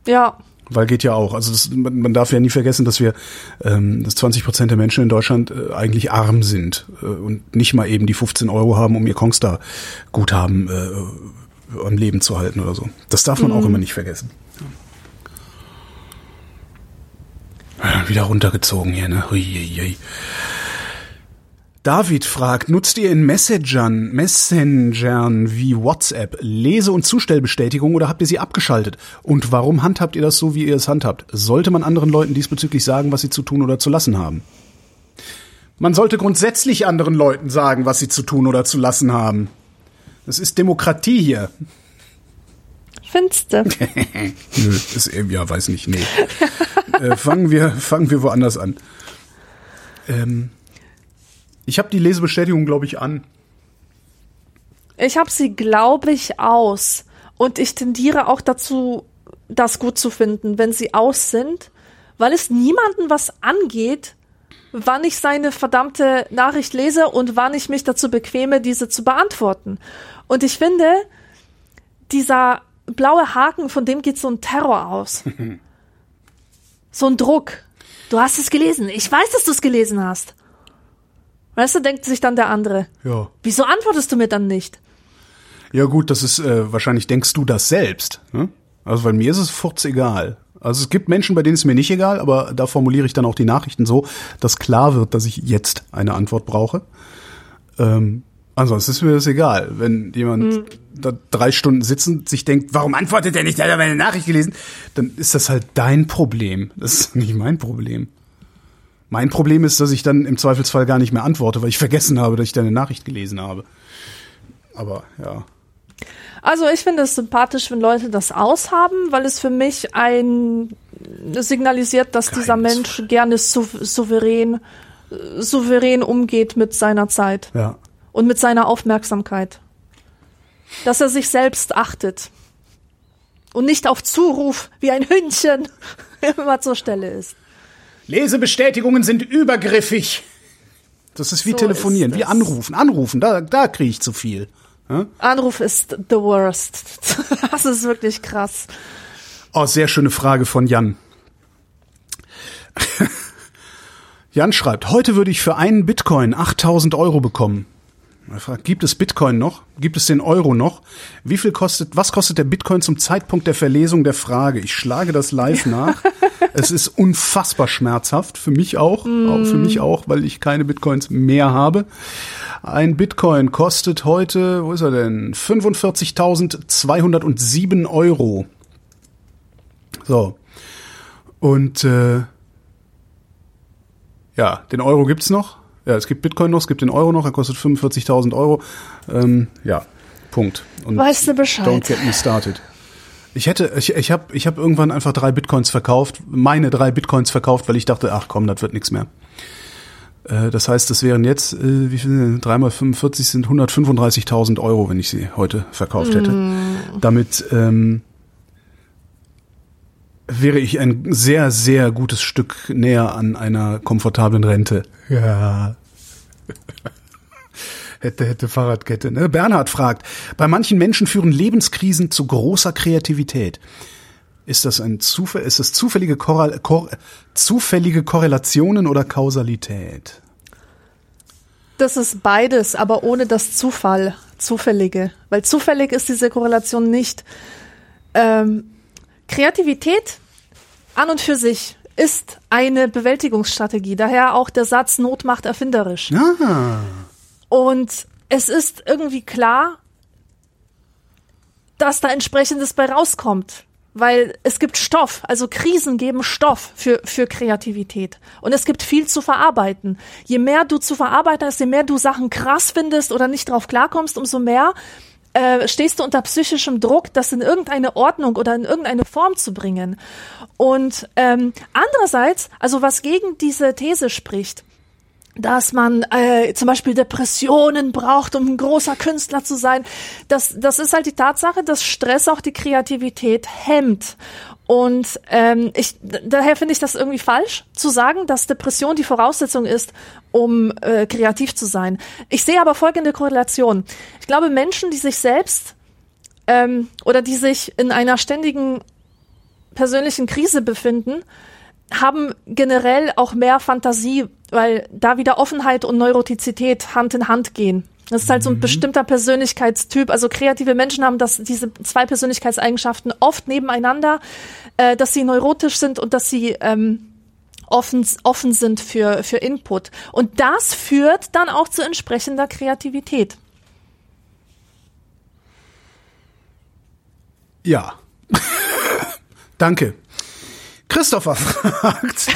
Ja. Weil geht ja auch. Also das, man, man darf ja nie vergessen, dass wir, ähm, dass 20 Prozent der Menschen in Deutschland äh, eigentlich arm sind äh, und nicht mal eben die 15 Euro haben, um ihr Kongstar-Guthaben äh, am Leben zu halten oder so. Das darf man auch immer nicht vergessen. Ja. Wieder runtergezogen hier, ne? Huiuiui. David fragt, nutzt ihr in Messengern, Messengern wie WhatsApp Lese- und Zustellbestätigung oder habt ihr sie abgeschaltet? Und warum handhabt ihr das so, wie ihr es handhabt? Sollte man anderen Leuten diesbezüglich sagen, was sie zu tun oder zu lassen haben? Man sollte grundsätzlich anderen Leuten sagen, was sie zu tun oder zu lassen haben. Das ist Demokratie hier. Findste. Nö, ist, eben- ja, weiß nicht, nee. äh, fangen, wir, fangen wir woanders an. Ähm, ich habe die Lesebestätigung, glaube ich, an. Ich habe sie, glaube ich, aus. Und ich tendiere auch dazu, das gut zu finden, wenn sie aus sind, weil es niemanden was angeht, wann ich seine verdammte Nachricht lese und wann ich mich dazu bequeme, diese zu beantworten. Und ich finde, dieser blaue Haken, von dem geht so ein Terror aus. so ein Druck. Du hast es gelesen. Ich weiß, dass du es gelesen hast. Weißt du, denkt sich dann der andere. Ja. Wieso antwortest du mir dann nicht? Ja gut, das ist äh, wahrscheinlich denkst du das selbst. Ne? Also weil mir ist es furz egal. Also es gibt Menschen, bei denen ist mir nicht egal, aber da formuliere ich dann auch die Nachrichten so, dass klar wird, dass ich jetzt eine Antwort brauche. Ähm, ansonsten ist mir das egal. Wenn jemand da drei Stunden sitzend sich denkt, warum antwortet er nicht, der hat meine Nachricht gelesen, dann ist das halt dein Problem. Das ist nicht mein Problem. Mein Problem ist, dass ich dann im Zweifelsfall gar nicht mehr antworte, weil ich vergessen habe, dass ich deine Nachricht gelesen habe. Aber ja. Also ich finde es sympathisch, wenn Leute das aushaben, weil es für mich ein signalisiert, dass dieser Geheimnisvoll. Mensch gerne sou souverän, äh, souverän umgeht mit seiner Zeit Ja. Und mit seiner Aufmerksamkeit. Dass er sich selbst achtet und nicht auf Zuruf wie ein Hündchen immer zur Stelle ist. Lesebestätigungen sind übergriffig. Das ist wie So telefonieren, ist wie anrufen. Anrufen, da, da kriege ich zu viel. Anruf ist the worst. Das ist wirklich krass. Oh, sehr schöne Frage von Jan. Jan schreibt, heute würde ich für einen Bitcoin 8000 Euro bekommen. Fragt, gibt es Bitcoin noch? Gibt es den Euro noch? Wie viel kostet, was kostet der Bitcoin zum Zeitpunkt der Verlesung der Frage? Ich schlage das live nach. es ist unfassbar schmerzhaft. Für mich auch. auch. Für mich auch, weil ich keine Bitcoins mehr habe. Ein Bitcoin kostet heute, wo ist er denn? 45.207 Euro. So. Und äh, ja, den Euro gibt's noch. Ja, es gibt Bitcoin noch, es gibt den Euro noch, er kostet 45.000 Euro. Ähm, ja, Punkt. Und Weißt du Bescheid? Don't get me started. Ich hätte, ich, ich habe ich hab irgendwann einfach drei Bitcoins verkauft, meine drei Bitcoins verkauft, weil ich dachte, ach komm, das wird nichts mehr. Äh, das heißt, das wären jetzt, äh, wie viel, dreimal 45 sind 135.000 Euro, wenn ich sie heute verkauft hätte. Damit ähm, wäre ich ein sehr, sehr gutes Stück näher an einer komfortablen Rente. Ja. hätte, hätte Fahrradkette. Ne? Bernhard fragt, bei manchen Menschen führen Lebenskrisen zu großer Kreativität. Ist das ein Zufall, ist das zufällige, Korrel, Kor, zufällige Korrelationen oder Kausalität? Das ist beides, aber ohne das Zufall, zufällige. Weil zufällig ist diese Korrelation nicht. Ähm, Kreativität an und für sich ist eine Bewältigungsstrategie. Daher auch der Satz Not macht erfinderisch. Ah. Und es ist irgendwie klar, dass da entsprechendes bei rauskommt. Weil es gibt Stoff, also Krisen geben Stoff für, für Kreativität. Und es gibt viel zu verarbeiten. Je mehr du zu verarbeiten hast, je mehr du Sachen krass findest oder nicht drauf klarkommst, umso mehr äh, stehst du unter psychischem Druck, das in irgendeine Ordnung oder in irgendeine Form zu bringen. Und ähm, andererseits, also was gegen diese These spricht, dass man äh, zum Beispiel Depressionen braucht, um ein großer Künstler zu sein. Das, das ist halt die Tatsache, dass Stress auch die Kreativität hemmt. Und ähm, ich, daher finde ich das irgendwie falsch, zu sagen, dass Depression die Voraussetzung ist, um äh, kreativ zu sein. Ich sehe aber folgende Korrelation. Ich glaube, Menschen, die sich selbst ähm, oder die sich in einer ständigen persönlichen Krise befinden, haben generell auch mehr Fantasie, weil da wieder Offenheit und Neurotizität Hand in Hand gehen. Das ist halt so ein bestimmter Persönlichkeitstyp. Also kreative Menschen haben das, diese zwei Persönlichkeitseigenschaften oft nebeneinander, äh, dass sie neurotisch sind und dass sie ähm, offen, offen sind für, für Input. Und das führt dann auch zu entsprechender Kreativität. Ja. Danke. Christopher fragt.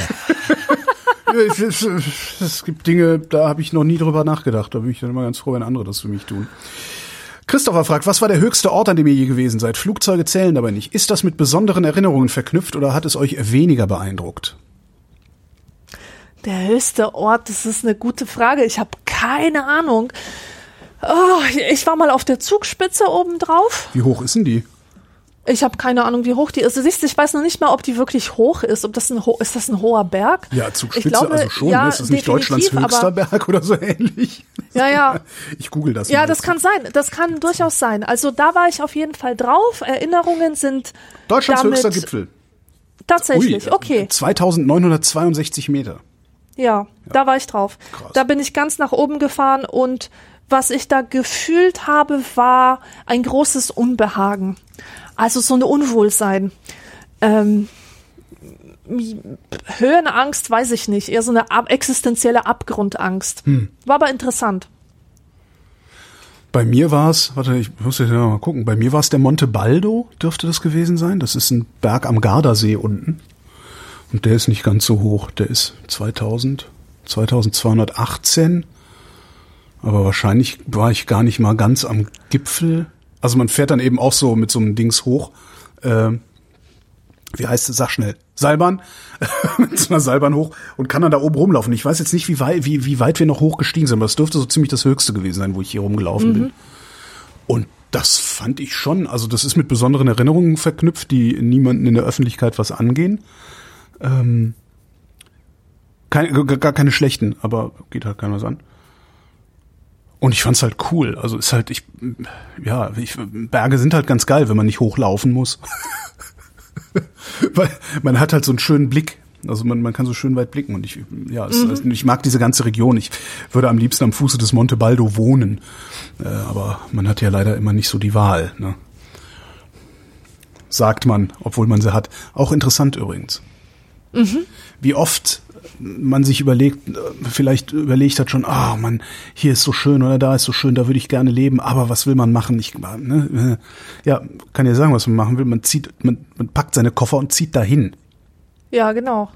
Es, es, es gibt Dinge, da habe ich noch nie drüber nachgedacht. Da bin ich dann immer ganz froh, wenn andere das für mich tun. Christopher fragt, was war der höchste Ort, an dem ihr je gewesen seid? Flugzeuge zählen dabei nicht. Ist das mit besonderen Erinnerungen verknüpft oder hat es euch weniger beeindruckt? Der höchste Ort, das ist eine gute Frage. Ich habe keine Ahnung. Oh, ich war mal auf der Zugspitze oben drauf. Wie hoch ist denn die? Ich habe keine Ahnung, wie hoch die ist. Du siehst, ich weiß noch nicht mal, ob die wirklich hoch ist. Ob das ein ist das ein hoher Berg? Ja, Zugspitze, Ich glaube, also schon. ja, ist das nicht Deutschlands höchster Berg oder so ähnlich? Ja, ja. Ich google das. Ja, das kann sein. Das kann durchaus sein. Also da war ich auf jeden Fall drauf. Erinnerungen sind Deutschlands höchster Gipfel. tatsächlich. Ui, okay. 2962 Meter. Ja, da war ich drauf. Krass. Da bin ich ganz nach oben gefahren und was ich da gefühlt habe, war ein großes Unbehagen. Also so eine Unwohlsein. Ähm, Höhenangst weiß ich nicht, eher so eine existenzielle Abgrundangst. Hm. War aber interessant. Bei mir war es, warte, ich muss jetzt mal gucken, bei mir war es der Monte Baldo, dürfte das gewesen sein. Das ist ein Berg am Gardasee unten. Und der ist nicht ganz so hoch. Der ist 2000, 2218. Aber wahrscheinlich war ich gar nicht mal ganz am Gipfel. Also man fährt dann eben auch so mit so einem Dings hoch. Ähm, wie heißt es? Sag schnell. Seilbahn. mit so einer Seilbahn hoch und kann dann da oben rumlaufen. Ich weiß jetzt nicht, wie weit, wie, wie weit wir noch hochgestiegen sind, aber es dürfte so ziemlich das Höchste gewesen sein, wo ich hier rumgelaufen bin. Und das fand ich schon, also das ist mit besonderen Erinnerungen verknüpft, die niemanden in der Öffentlichkeit was angehen. Ähm, keine, gar gar keine schlechten, aber geht halt keiner was an. Und ich fand's halt cool. Also ist halt, ich, ja, ich, Berge sind halt ganz geil, wenn man nicht hochlaufen muss. Weil man hat halt so einen schönen Blick. Also man, man kann so schön weit blicken und ich, ja, es, also ich mag diese ganze Region. Ich würde am liebsten am Fuße des Monte Baldo wohnen. Äh, aber man hat ja leider immer nicht so die Wahl. Ne? Sagt man, obwohl man sie hat. Auch interessant übrigens. Wie oft man sich überlegt, äh, vielleicht überlegt hat schon, ah man, hier ist so schön oder da ist so schön, da würde ich gerne leben, aber was will man machen? Ich, ne, äh, ja, kann ja sagen, was man machen will. Man zieht, man, man packt seine Koffer und zieht dahin. Ja, genau.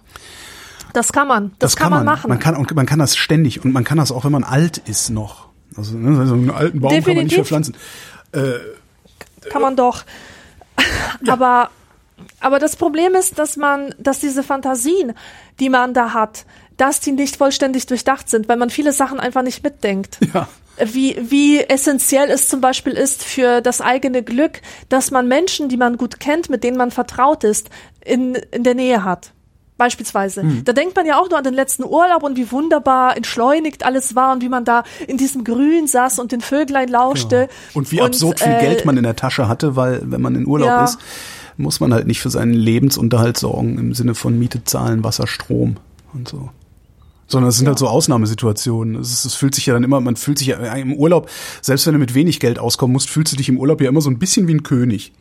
Das kann man. Das, kann, man machen. Man kann, und man kann das ständig und man kann das auch, wenn man alt ist noch. Also ne, so einen alten Baum kann man nicht Definitiv. verpflanzen. kann man doch. Aber, aber das Problem ist, dass man, dass diese Fantasien, die man da hat, dass die nicht vollständig durchdacht sind, weil man viele Sachen einfach nicht mitdenkt. Ja. Wie, wie essentiell es zum Beispiel ist für das eigene Glück, dass man Menschen, die man gut kennt, mit denen man vertraut ist, in, in der Nähe hat. Beispielsweise. Hm. Da denkt man ja auch nur an den letzten Urlaub und wie wunderbar entschleunigt alles war und wie man da in diesem Grün saß und den Vöglein lauschte. Und wie absurd viel äh, Geld man in der Tasche hatte, weil wenn man in Urlaub Ja. ist, muss man halt nicht für seinen Lebensunterhalt sorgen im Sinne von Miete zahlen, Wasser, Strom und so. Sondern es sind halt so Ausnahmesituationen. Es, ist, es fühlt sich ja dann immer, man fühlt sich ja im Urlaub, selbst wenn du mit wenig Geld auskommen musst, fühlst du dich im Urlaub ja immer so ein bisschen wie ein König.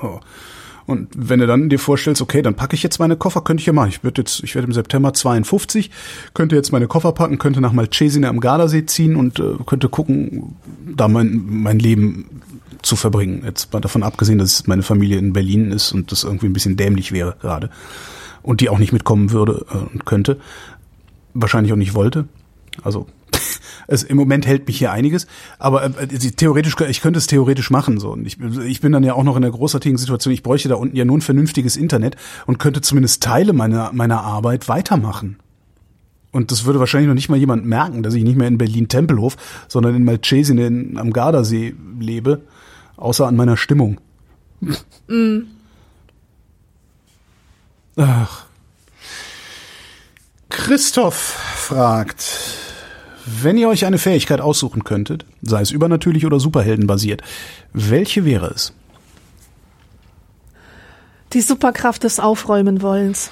So. Und wenn du dann dir vorstellst, okay, dann packe ich jetzt meine Koffer, könnte ich ja machen. Ich würde jetzt, ich werde im September 52, könnte jetzt meine Koffer packen, könnte nach Malcesine am Gardasee ziehen und äh, könnte gucken, da mein, mein Leben zu verbringen. Jetzt mal davon abgesehen, dass meine Familie in Berlin ist und das irgendwie ein bisschen dämlich wäre gerade. Und die auch nicht mitkommen würde äh, und könnte. Wahrscheinlich auch nicht wollte. Also es, im Moment hält mich hier einiges, aber äh, die- theoretisch, ich könnte es theoretisch machen so. Und ich, ich bin dann ja auch noch in der großartigen Situation. Ich bräuchte da unten ja nur ein vernünftiges Internet und könnte zumindest Teile meiner meiner Arbeit weitermachen. Und das würde wahrscheinlich noch nicht mal jemand merken, dass ich nicht mehr in Berlin Tempelhof, sondern in Malcesine in- am Gardasee lebe, außer an meiner Stimmung. Ach. Christoph fragt, wenn ihr euch eine Fähigkeit aussuchen könntet, sei es übernatürlich oder superheldenbasiert, welche wäre es? Die Superkraft des Aufräumen-Wollens.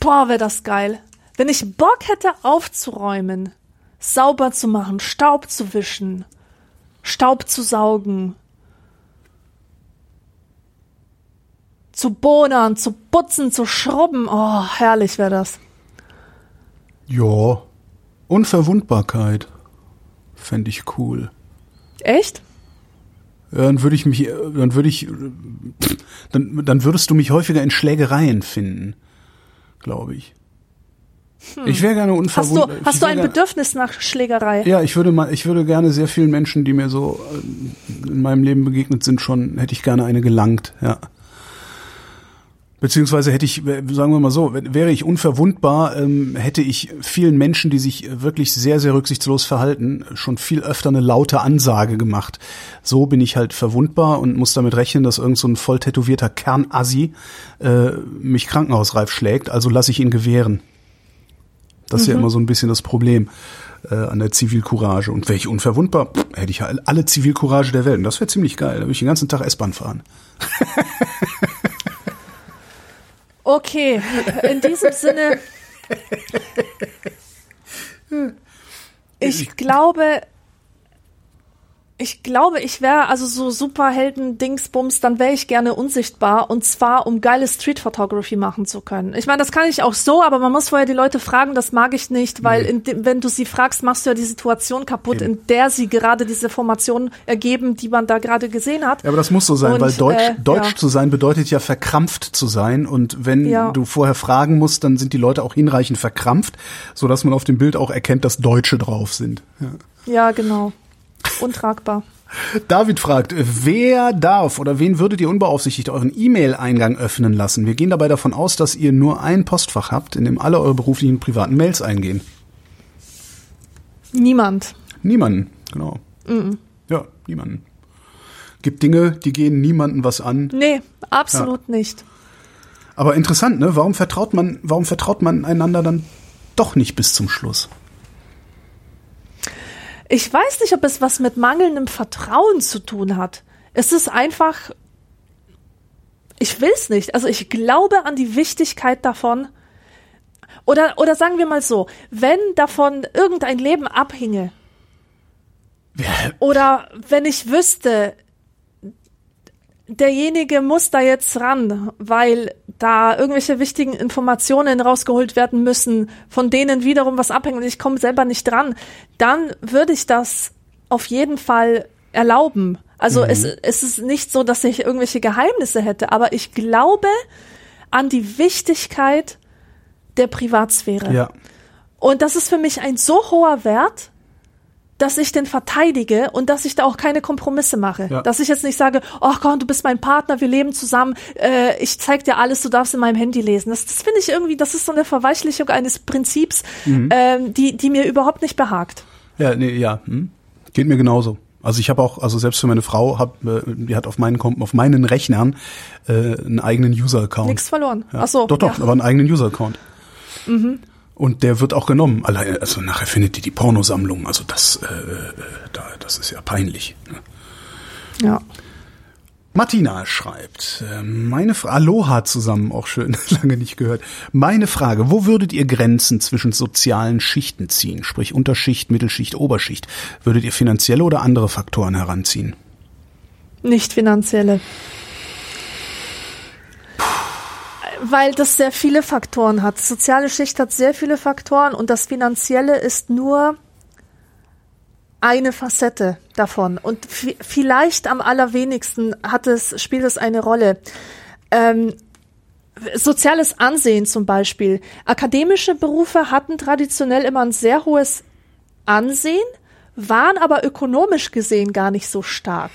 Boah, wäre das geil. Wenn ich Bock hätte aufzuräumen, sauber zu machen, Staub zu wischen, Staub zu saugen, zu bohnern, zu putzen, zu schrubben. Oh, herrlich wäre das. Ja, Unverwundbarkeit fände ich cool. Echt? Ja, Dann würde ich mich, äh, dann würde ich, äh, dann, dann würdest du mich häufiger in Schlägereien finden, glaube ich. Ich wäre gerne Hm. Hast du, unverwundbar. hast du ein Bedürfnis nach Schlägerei? Ja, ich würde mal, ich würde gerne sehr vielen Menschen, die mir so äh, in meinem Leben begegnet sind, schon hätte ich gerne eine gelangt, ja. Beziehungsweise hätte ich, sagen wir mal so, wär- wäre ich unverwundbar, ähm, hätte ich vielen Menschen, die sich wirklich sehr, sehr rücksichtslos verhalten, schon viel öfter eine laute Ansage gemacht. So bin ich halt verwundbar und muss damit rechnen, dass irgend so ein voll tätowierter Kernassi äh, mich krankenhausreif schlägt, also lasse ich ihn gewähren. Das ist ja immer so ein bisschen das Problem äh, an der Zivilcourage. Und wäre ich unverwundbar, pff, hätte ich alle Zivilcourage der Welt. Und das wäre ziemlich geil. Da würde ich den ganzen Tag S-Bahn fahren. Okay, in diesem Sinne. Ich glaube, ich glaube, ich wäre also so Superhelden-Dingsbums, dann wäre ich gerne unsichtbar und zwar, um geile Street Photography machen zu können. Ich meine, das kann ich auch so, aber man muss vorher die Leute fragen, das mag ich nicht, weil in dem, wenn du sie fragst, machst du ja die Situation kaputt, Eben. in der sie gerade diese Formation ergeben, die man da gerade gesehen hat. Ja, aber das muss so sein, Und, weil Deutsch, äh, Deutsch ja. zu sein bedeutet ja verkrampft zu sein. Und wenn Ja. du vorher fragen musst, dann sind die Leute auch hinreichend verkrampft, sodass man auf dem Bild auch erkennt, dass Deutsche drauf sind. Ja. Ja, genau. Untragbar. David fragt, wer darf oder wen würdet ihr unbeaufsichtigt euren E-Mail-Eingang öffnen lassen? Wir gehen dabei davon aus, dass ihr nur ein Postfach habt, in dem alle eure beruflichen privaten Mails eingehen. Niemand. Niemanden, genau. Ja, niemanden. Gibt Dinge, die gehen niemanden was an. Nee, absolut nicht. Aber interessant, ne? Warum vertraut man, warum vertraut man einander dann doch nicht bis zum Schluss? Ich weiß nicht, ob es was mit mangelndem Vertrauen zu tun hat. Es ist einfach, ich will's nicht. Also ich glaube an die Wichtigkeit davon. Oder, oder sagen wir mal so, wenn davon irgendein Leben abhinge, oder wenn ich wüsste, derjenige muss da jetzt ran, weil da irgendwelche wichtigen Informationen rausgeholt werden müssen, von denen wiederum was abhängt und ich komme selber nicht dran, dann würde ich das auf jeden Fall erlauben. Also es, es ist nicht so, dass ich irgendwelche Geheimnisse hätte, aber ich glaube an die Wichtigkeit der Privatsphäre. Ja. Und das ist für mich ein so hoher Wert, dass ich den verteidige und dass ich da auch keine Kompromisse mache. Ja. Dass ich jetzt nicht sage, oh Gott, du bist mein Partner, wir leben zusammen, äh, ich zeig dir alles, du darfst in meinem Handy lesen. Das, das finde ich irgendwie, das ist so eine Verweichlichung eines Prinzips, Mhm. ähm, die, die mir überhaupt nicht behagt. Ja, nee, ja, hm? geht mir genauso. Also ich habe auch, also selbst für meine Frau, hab, äh, die hat auf meinen auf meinen Rechnern äh, einen eigenen User-Account. Nichts verloren. Ja. Ach so. Doch, doch, ja. aber einen eigenen User-Account. Und der wird auch genommen. Allein, also nachher findet die die Pornosammlung. Also das, äh, äh, da, das ist ja peinlich. Ne? Ja. Martina schreibt, äh, meine Frage, Aloha zusammen, auch schön, lange nicht gehört. Meine Frage, wo würdet ihr Grenzen zwischen sozialen Schichten ziehen? Sprich Unterschicht, Mittelschicht, Oberschicht. Würdet ihr finanzielle oder andere Faktoren heranziehen? Nicht finanzielle. Weil das sehr viele Faktoren hat. Soziale Schicht hat sehr viele Faktoren und das Finanzielle ist nur eine Facette davon. Und vi- vielleicht am allerwenigsten hat es, spielt es eine Rolle. Ähm, soziales Ansehen zum Beispiel. Akademische Berufe hatten traditionell immer ein sehr hohes Ansehen, waren aber ökonomisch gesehen gar nicht so stark.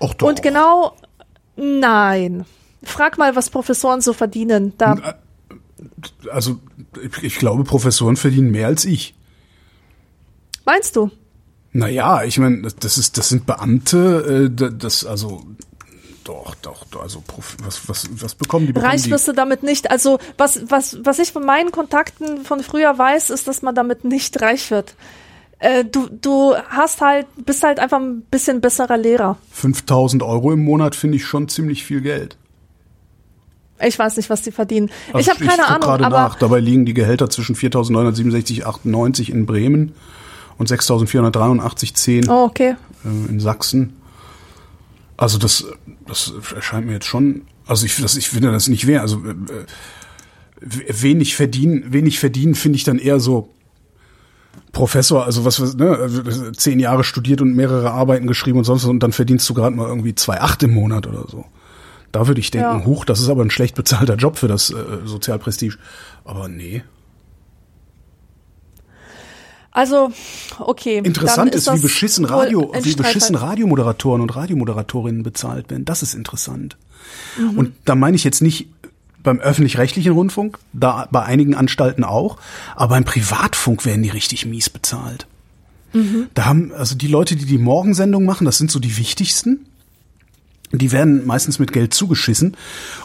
Och doch. Und genau, nein. Frag mal, was Professoren so verdienen. Da, Also ich, glaube, Professoren verdienen mehr als ich. meinst du? Naja, ich meine, das- das ist, das sind Beamte, äh, da- das also doch, doch, also was, was, was bekommen die? Bekommen Reich wirst du damit nicht. Also, was, was, was ich von meinen Kontakten von früher weiß, ist, dass man damit nicht reich wird. Äh, du, du hast halt, bist halt einfach ein bisschen besserer Lehrer. 5000 Euro im Monat finde ich schon ziemlich viel Geld. Ich weiß nicht, was die verdienen. Also ich habe keine guck Ahnung, gerade aber nach. Dabei liegen die Gehälter zwischen 4.967,98 in Bremen und 6.483,10 oh, okay. äh, in Sachsen. Also das, das erscheint mir jetzt schon. Also ich, das, ich finde das nicht wert. Also äh, äh, wenig verdienen, wenig verdienen finde ich dann eher so Professor, also was, was ne, also zehn Jahre studiert und mehrere Arbeiten geschrieben und sonst was und dann verdienst du gerade mal irgendwie 2,8 im Monat oder so. Da würde ich denken, Ja. huch, das ist aber ein schlecht bezahlter Job für das äh, Sozialprestige. Aber nee. Also, okay. Interessant dann ist, wie beschissen Radio, wie beschissen. Radiomoderatoren und Radiomoderatorinnen bezahlt werden. Das ist interessant. Mhm. Und da meine ich jetzt nicht beim öffentlich-rechtlichen Rundfunk, da bei einigen Anstalten auch, aber beim Privatfunk werden die richtig mies bezahlt. Mhm. Da haben also die Leute, die die Morgensendung machen, das sind so die wichtigsten. Die werden meistens mit Geld zugeschissen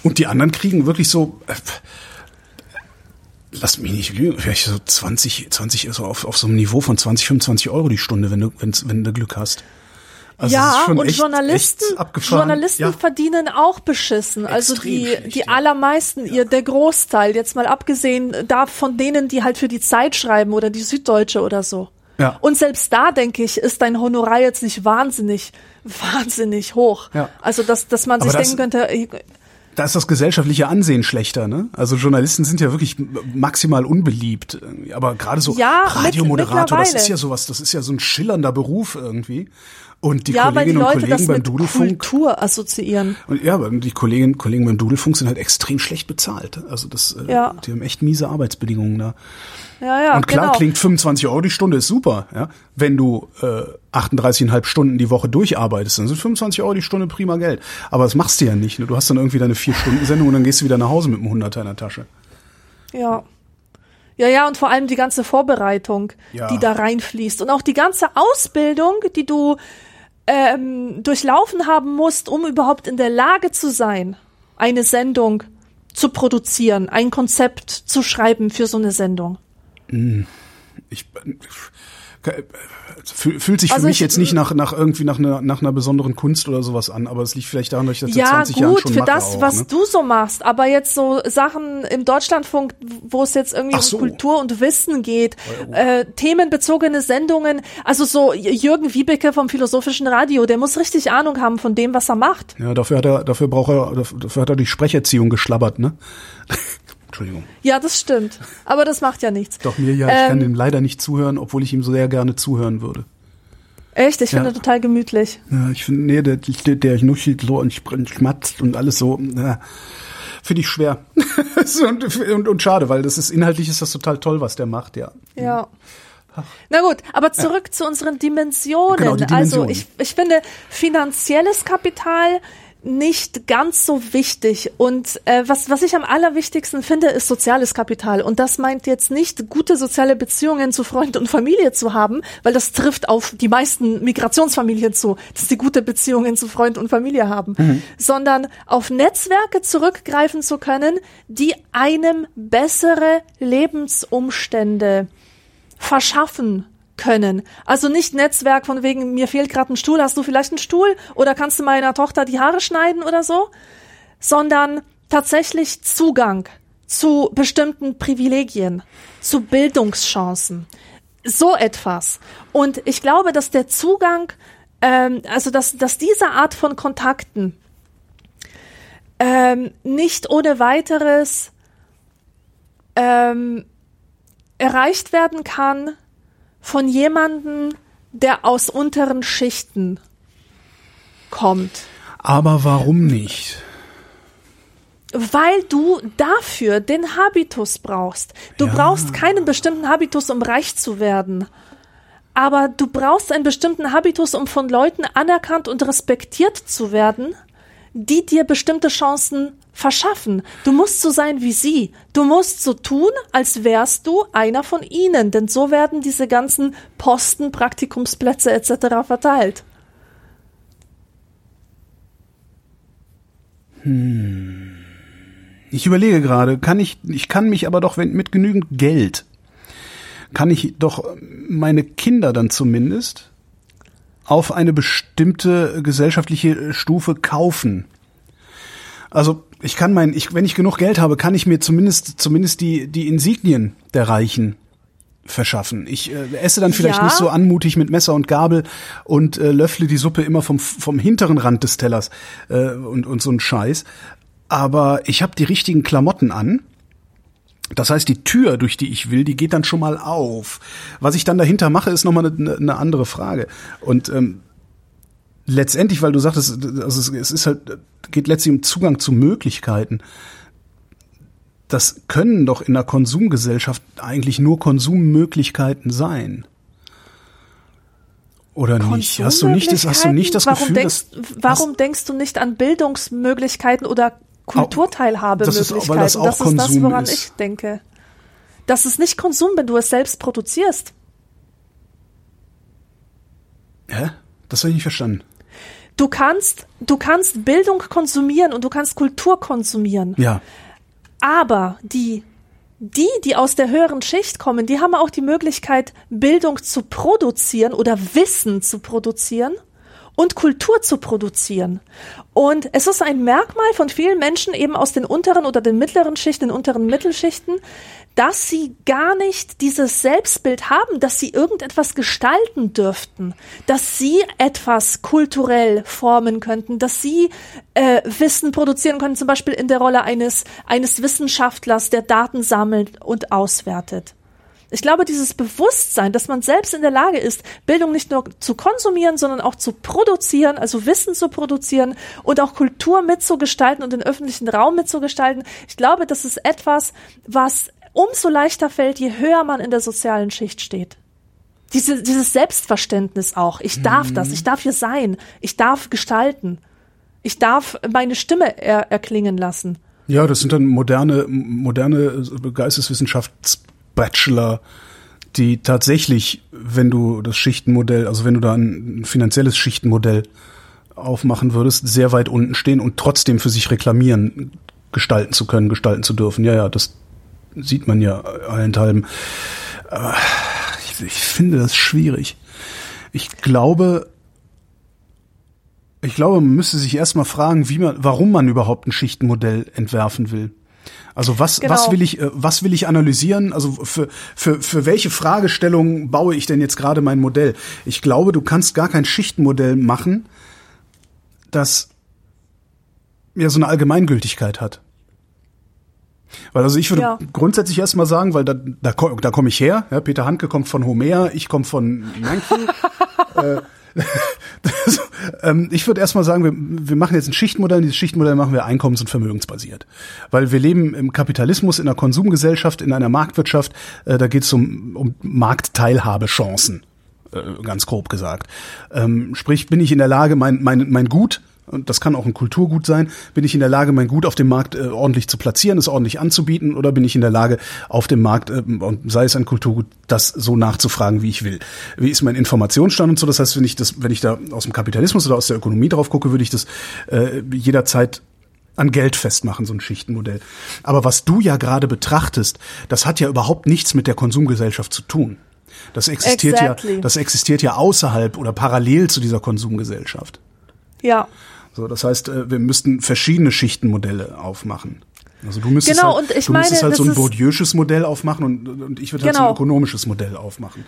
und die anderen kriegen wirklich so äh, Lass mich nicht lügen, vielleicht so 20, 20, so auf, auf so einem Niveau von 20, 25 Euro die Stunde, wenn du, wenn's, wenn du Glück hast. Also ja, und echt- Journalisten, echt. Journalisten ja. verdienen auch beschissen. Also Extrem die, schlecht, die ja. allermeisten, ihr, der Großteil, jetzt mal abgesehen da von denen, die halt für die Zeit schreiben oder die Süddeutsche oder so. Ja. Und selbst da, denke ich, ist dein Honorar jetzt nicht wahnsinnig, wahnsinnig hoch. Ja. Also, dass, dass man Aber sich das- denken könnte, ey, Da ist das gesellschaftliche Ansehen schlechter, ne? Also Journalisten sind ja wirklich maximal unbeliebt. Aber gerade so Ja, Radiomoderator, das mittlerweile. ist ja sowas, das ist ja so ein schillernder Beruf irgendwie. Und die ja, weil die Kolleginnen und Leute Kollegen beim mit Dudelfunk. Kultur assoziieren. Und ja, aber die Kolleginnen Kollegen beim Dudelfunk sind halt extrem schlecht bezahlt. Also das, äh, Ja. die haben echt miese Arbeitsbedingungen da. Ja, ja, und klar, genau. klingt 25 Euro die Stunde ist super, ja. Wenn du äh, 38,5 Stunden die Woche durcharbeitest, dann sind 25 Euro die Stunde prima Geld. Aber das machst du ja nicht. Ne? Du hast dann irgendwie deine vier Stunden Sendung und dann gehst du wieder nach Hause mit einem Hunderter in der Tasche. Ja. Ja, ja, und vor allem die ganze Vorbereitung, Ja. die da reinfließt. Und auch die ganze Ausbildung, die du ähm, durchlaufen haben musst, um überhaupt in der Lage zu sein, eine Sendung zu produzieren, ein Konzept zu schreiben für so eine Sendung. Ich äh, fühl- fühlt sich für Also mich ich- jetzt nicht nach nach irgendwie nach einer nach einer besonderen Kunst oder sowas an, aber es liegt vielleicht daran, dass ich das seit Ja, 20 Jahren gut, schon für mache das, auch, was ne? du so machst. Aber jetzt so Sachen im Deutschlandfunk, wo es jetzt irgendwie so. um Kultur und Wissen geht, äh, themenbezogene Sendungen, also so Jürgen Wiebeke vom Philosophischen Radio, der muss richtig Ahnung haben von dem, was er macht. Ja, dafür hat er dafür braucht er dafür hat er die Sprecherziehung geschlabbert, ne? Entschuldigung. Ja, das stimmt. Aber das macht ja nichts. Doch mir ja, ich Ähm, kann ihm leider nicht zuhören, obwohl ich ihm so sehr gerne zuhören würde. Echt, ich finde Ja. total gemütlich. Ja, ich finde, nee, der, der, der nuschelt so und schmatzt und alles so. Ja, finde ich schwer. und, und, und schade, weil das ist inhaltlich ist das total toll, was der macht, ja. Ja. Na gut, aber zurück ja. zu unseren Dimensionen. Genau, die Dimensionen. Also ich, ich finde, finanzielles Kapital nicht ganz so wichtig. Und äh, was, was ich am allerwichtigsten finde, ist soziales Kapital. Und das meint jetzt nicht, gute soziale Beziehungen zu Freund und Familie zu haben, weil das trifft auf die meisten Migrationsfamilien zu, dass sie gute Beziehungen zu Freund und Familie haben, mhm. sondern auf Netzwerke zurückgreifen zu können, die einem bessere Lebensumstände verschaffen können. Also nicht Netzwerk von wegen, mir fehlt gerade ein Stuhl, hast du vielleicht einen Stuhl oder kannst du meiner Tochter die Haare schneiden oder so, sondern tatsächlich Zugang zu bestimmten Privilegien, zu Bildungschancen, so etwas. Und ich glaube, dass der Zugang, ähm, also dass, dass diese Art von Kontakten ähm, nicht ohne weiteres ähm, erreicht werden kann von jemandem, der aus unteren Schichten kommt. Aber warum nicht? Weil du dafür den Habitus brauchst. Du ja. brauchst keinen bestimmten Habitus, um reich zu werden. Aber du brauchst einen bestimmten Habitus, um von Leuten anerkannt und respektiert zu werden, die dir bestimmte Chancen verschaffen. Du musst so sein wie sie. Du musst so tun, als wärst du einer von ihnen, denn so werden diese ganzen Posten, Praktikumsplätze etc. verteilt. Hm. Ich überlege gerade, kann ich, ich kann mich aber doch mit genügend Geld, kann ich doch meine Kinder dann zumindest auf eine bestimmte gesellschaftliche Stufe kaufen. Also ich kann mein, ich, wenn ich genug Geld habe, kann ich mir zumindest, zumindest die, die Insignien der Reichen verschaffen. Ich äh, esse dann vielleicht ja. nicht so anmutig mit Messer und Gabel und äh, löffle die Suppe immer vom, vom hinteren Rand des Tellers äh, und, und so ein Scheiß. Aber ich habe die richtigen Klamotten an. Das heißt, die Tür, durch die ich will, die geht dann schon mal auf. Was ich dann dahinter mache, ist nochmal eine, eine andere Frage. Und ähm, letztendlich, weil du sagtest, also es ist halt, geht letztlich um Zugang zu Möglichkeiten. Das können doch in einer Konsumgesellschaft eigentlich nur Konsummöglichkeiten sein. Oder nicht? Hast du nicht das, hast du nicht das warum Gefühl, denkst, dass, warum denkst du nicht an Bildungsmöglichkeiten oder Kulturteilhabemöglichkeiten? Das ist, das, ist das, woran ist. ich denke. Das ist nicht Konsum, wenn du es selbst produzierst. Hä? Das habe ich nicht verstanden. Du kannst, du kannst Bildung konsumieren und du kannst Kultur konsumieren. Ja. Aber die, die, die aus der höheren Schicht kommen, die haben auch die Möglichkeit, Bildung zu produzieren oder Wissen zu produzieren und Kultur zu produzieren. Und es ist ein Merkmal von vielen Menschen eben aus den unteren oder den mittleren Schichten, den unteren Mittelschichten, dass sie gar nicht dieses Selbstbild haben, dass sie irgendetwas gestalten dürften, dass sie etwas kulturell formen könnten, dass sie äh, Wissen produzieren können, zum Beispiel in der Rolle eines, eines Wissenschaftlers, der Daten sammelt und auswertet. Ich glaube, dieses Bewusstsein, dass man selbst in der Lage ist, Bildung nicht nur zu konsumieren, sondern auch zu produzieren, also Wissen zu produzieren und auch Kultur mitzugestalten und den öffentlichen Raum mitzugestalten. Ich glaube, das ist etwas, was umso leichter fällt, je höher man in der sozialen Schicht steht. Diese, dieses Selbstverständnis auch. Ich darf mhm. das, ich darf hier sein, ich darf gestalten, ich darf meine Stimme er, erklingen lassen. Ja, das sind dann moderne, moderne Geisteswissenschafts Bachelor, die tatsächlich, wenn du das Schichtenmodell, also wenn du da ein finanzielles Schichtenmodell aufmachen würdest, sehr weit unten stehen und trotzdem für sich reklamieren, gestalten zu können, gestalten zu dürfen. Ja, ja, das sieht man ja allenthalben. Aber ich, ich finde das schwierig. Ich glaube, ich glaube, man müsste sich erstmal fragen, wie man, warum man überhaupt ein Schichtenmodell entwerfen will. Also was, genau. was will ich, äh, was will ich analysieren? Also für, für, für welche Fragestellungen baue ich denn jetzt gerade mein Modell? Ich glaube, du kannst gar kein Schichtenmodell machen, das ja so eine Allgemeingültigkeit hat. Weil also ich würde ja. grundsätzlich erstmal sagen, weil da, da, da komme ich her, ja, Peter Handke kommt von Homer, ich komme von Yankee. äh, das, Ähm, ich würde erstmal sagen, wir, wir machen jetzt ein Schichtenmodell. Dieses Schichtenmodell machen wir einkommens- und vermögensbasiert. Weil wir leben im Kapitalismus, in einer Konsumgesellschaft, in einer Marktwirtschaft. Äh, da geht es um, um Marktteilhabechancen, äh, ganz grob gesagt. Ähm, sprich, bin ich in der Lage, mein, mein, mein Gut und das kann auch ein Kulturgut sein, bin ich in der Lage, mein Gut auf dem Markt äh, ordentlich zu platzieren, es ordentlich anzubieten, oder bin ich in der Lage, auf dem Markt, äh, und sei es ein Kulturgut, das so nachzufragen, wie ich will. Wie ist mein Informationsstand und so? Das heißt, wenn ich das, wenn ich da aus dem Kapitalismus oder aus der Ökonomie drauf gucke, würde ich das äh, jederzeit an Geld festmachen, so ein Schichtenmodell. Aber was du ja gerade betrachtest, das hat ja überhaupt nichts mit der Konsumgesellschaft zu tun. Das existiert Exactly. ja, das existiert ja außerhalb oder parallel zu dieser Konsumgesellschaft. Ja. So, das heißt, äh, wir müssten verschiedene Schichtenmodelle aufmachen. Also du müsstest Genau, halt, und ich du müsstest meine, halt so ein Bourdieu'sches Modell aufmachen und, und ich würde halt so ein Genau. ökonomisches Modell aufmachen.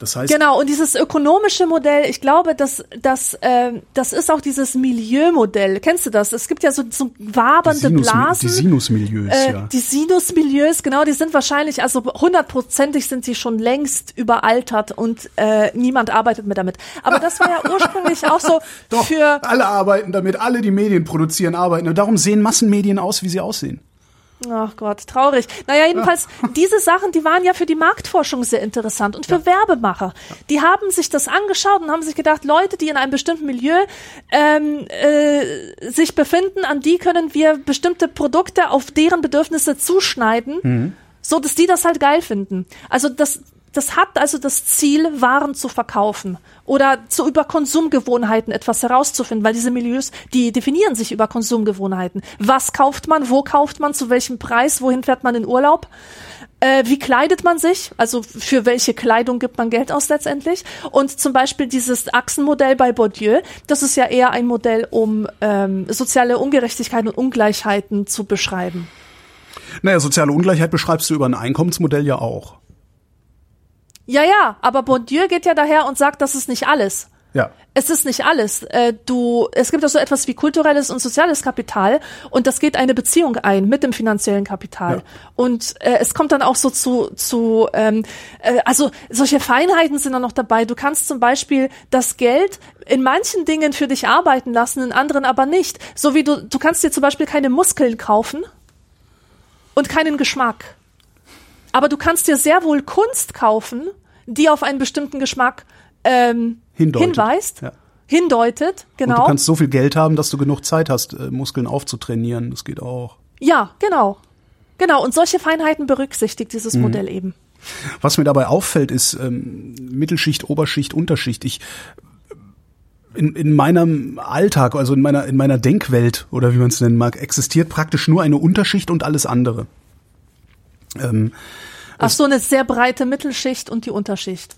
Das heißt, Genau, und dieses ökonomische Modell, ich glaube, das, das, ähm, das ist auch dieses Milieumodell. Kennst du das? Es gibt ja so, so die, wabernde Sinus, Blasen. die Sinusmilieus, Äh, ja. Die Sinusmilieus, genau, die sind wahrscheinlich, also hundertprozentig sind sie schon längst überaltert und äh, niemand arbeitet mehr damit. Aber das war ja ursprünglich auch so Doch, für alle arbeiten damit, alle, die Medien produzieren, arbeiten. Und darum sehen Massenmedien aus, wie sie aussehen. Ach Gott, traurig. Naja, jedenfalls, diese Sachen, die waren ja für die Marktforschung sehr interessant und für Werbemacher. Die haben sich das angeschaut und haben sich gedacht, Leute, die in einem bestimmten Milieu ähm, äh, sich befinden, an die können wir bestimmte Produkte auf deren Bedürfnisse zuschneiden, so dass die das halt geil finden. Also das, das hat also das Ziel, Waren zu verkaufen oder zu über Konsumgewohnheiten etwas herauszufinden, weil diese Milieus, die definieren sich über Konsumgewohnheiten. Was kauft man, wo kauft man, zu welchem Preis, wohin fährt man in Urlaub? Äh, wie kleidet man sich? Also für welche Kleidung gibt man Geld aus letztendlich? Und zum Beispiel dieses Achsenmodell bei Bourdieu, das ist ja eher ein Modell, um ähm, soziale Ungerechtigkeiten und Ungleichheiten zu beschreiben. Naja, soziale Ungleichheit beschreibst du über ein Einkommensmodell ja auch. Ja, ja, aber Bourdieu geht ja daher und sagt, das ist nicht alles. Ja. Es ist nicht alles. Äh, du, es gibt auch so etwas wie kulturelles und soziales Kapital und das geht eine Beziehung ein mit dem finanziellen Kapital. Ja. Und äh, es kommt dann auch so zu, zu ähm, äh, also solche Feinheiten sind dann noch dabei. Du kannst zum Beispiel das Geld in manchen Dingen für dich arbeiten lassen, in anderen aber nicht. So wie du, du kannst dir zum Beispiel keine Muskeln kaufen und keinen Geschmack. Aber du kannst dir sehr wohl Kunst kaufen, die auf einen bestimmten Geschmack ähm, Hindeutet. hinweist, Ja. hindeutet, Und du genau. kannst so viel Geld haben, dass du genug Zeit hast, äh, Muskeln aufzutrainieren. Das geht auch. ja, genau. Genau, und solche Feinheiten berücksichtigt dieses Mhm. Modell eben. Was mir dabei auffällt, ist ähm, Mittelschicht, Oberschicht, Unterschicht. Ich in, in meinem Alltag, also in meiner in meiner Denkwelt oder wie man es nennen mag, existiert praktisch nur eine Unterschicht und alles andere. Ähm, Ach so, eine sehr breite Mittelschicht und die Unterschicht.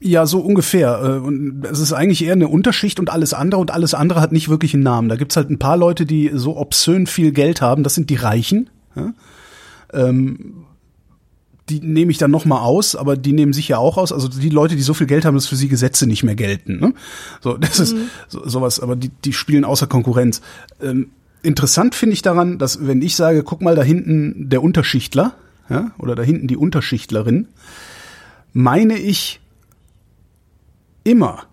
ja, so ungefähr. Äh, Und es ist eigentlich eher eine Unterschicht und alles andere und alles andere hat nicht wirklich einen Namen. Da gibt's halt ein paar Leute, die so obszön viel Geld haben. Das sind die Reichen. Ja? Ähm, die nehme ich dann noch mal aus, aber die nehmen sich ja auch aus. Also die Leute, die so viel Geld haben, dass für sie Gesetze nicht mehr gelten. Ne? So, das ist so, sowas. Aber die, die spielen außer Konkurrenz. Ähm, interessant finde ich daran, dass wenn ich sage, guck mal da hinten der Unterschichtler, ja, oder da hinten die Unterschichtlerin, meine ich immer,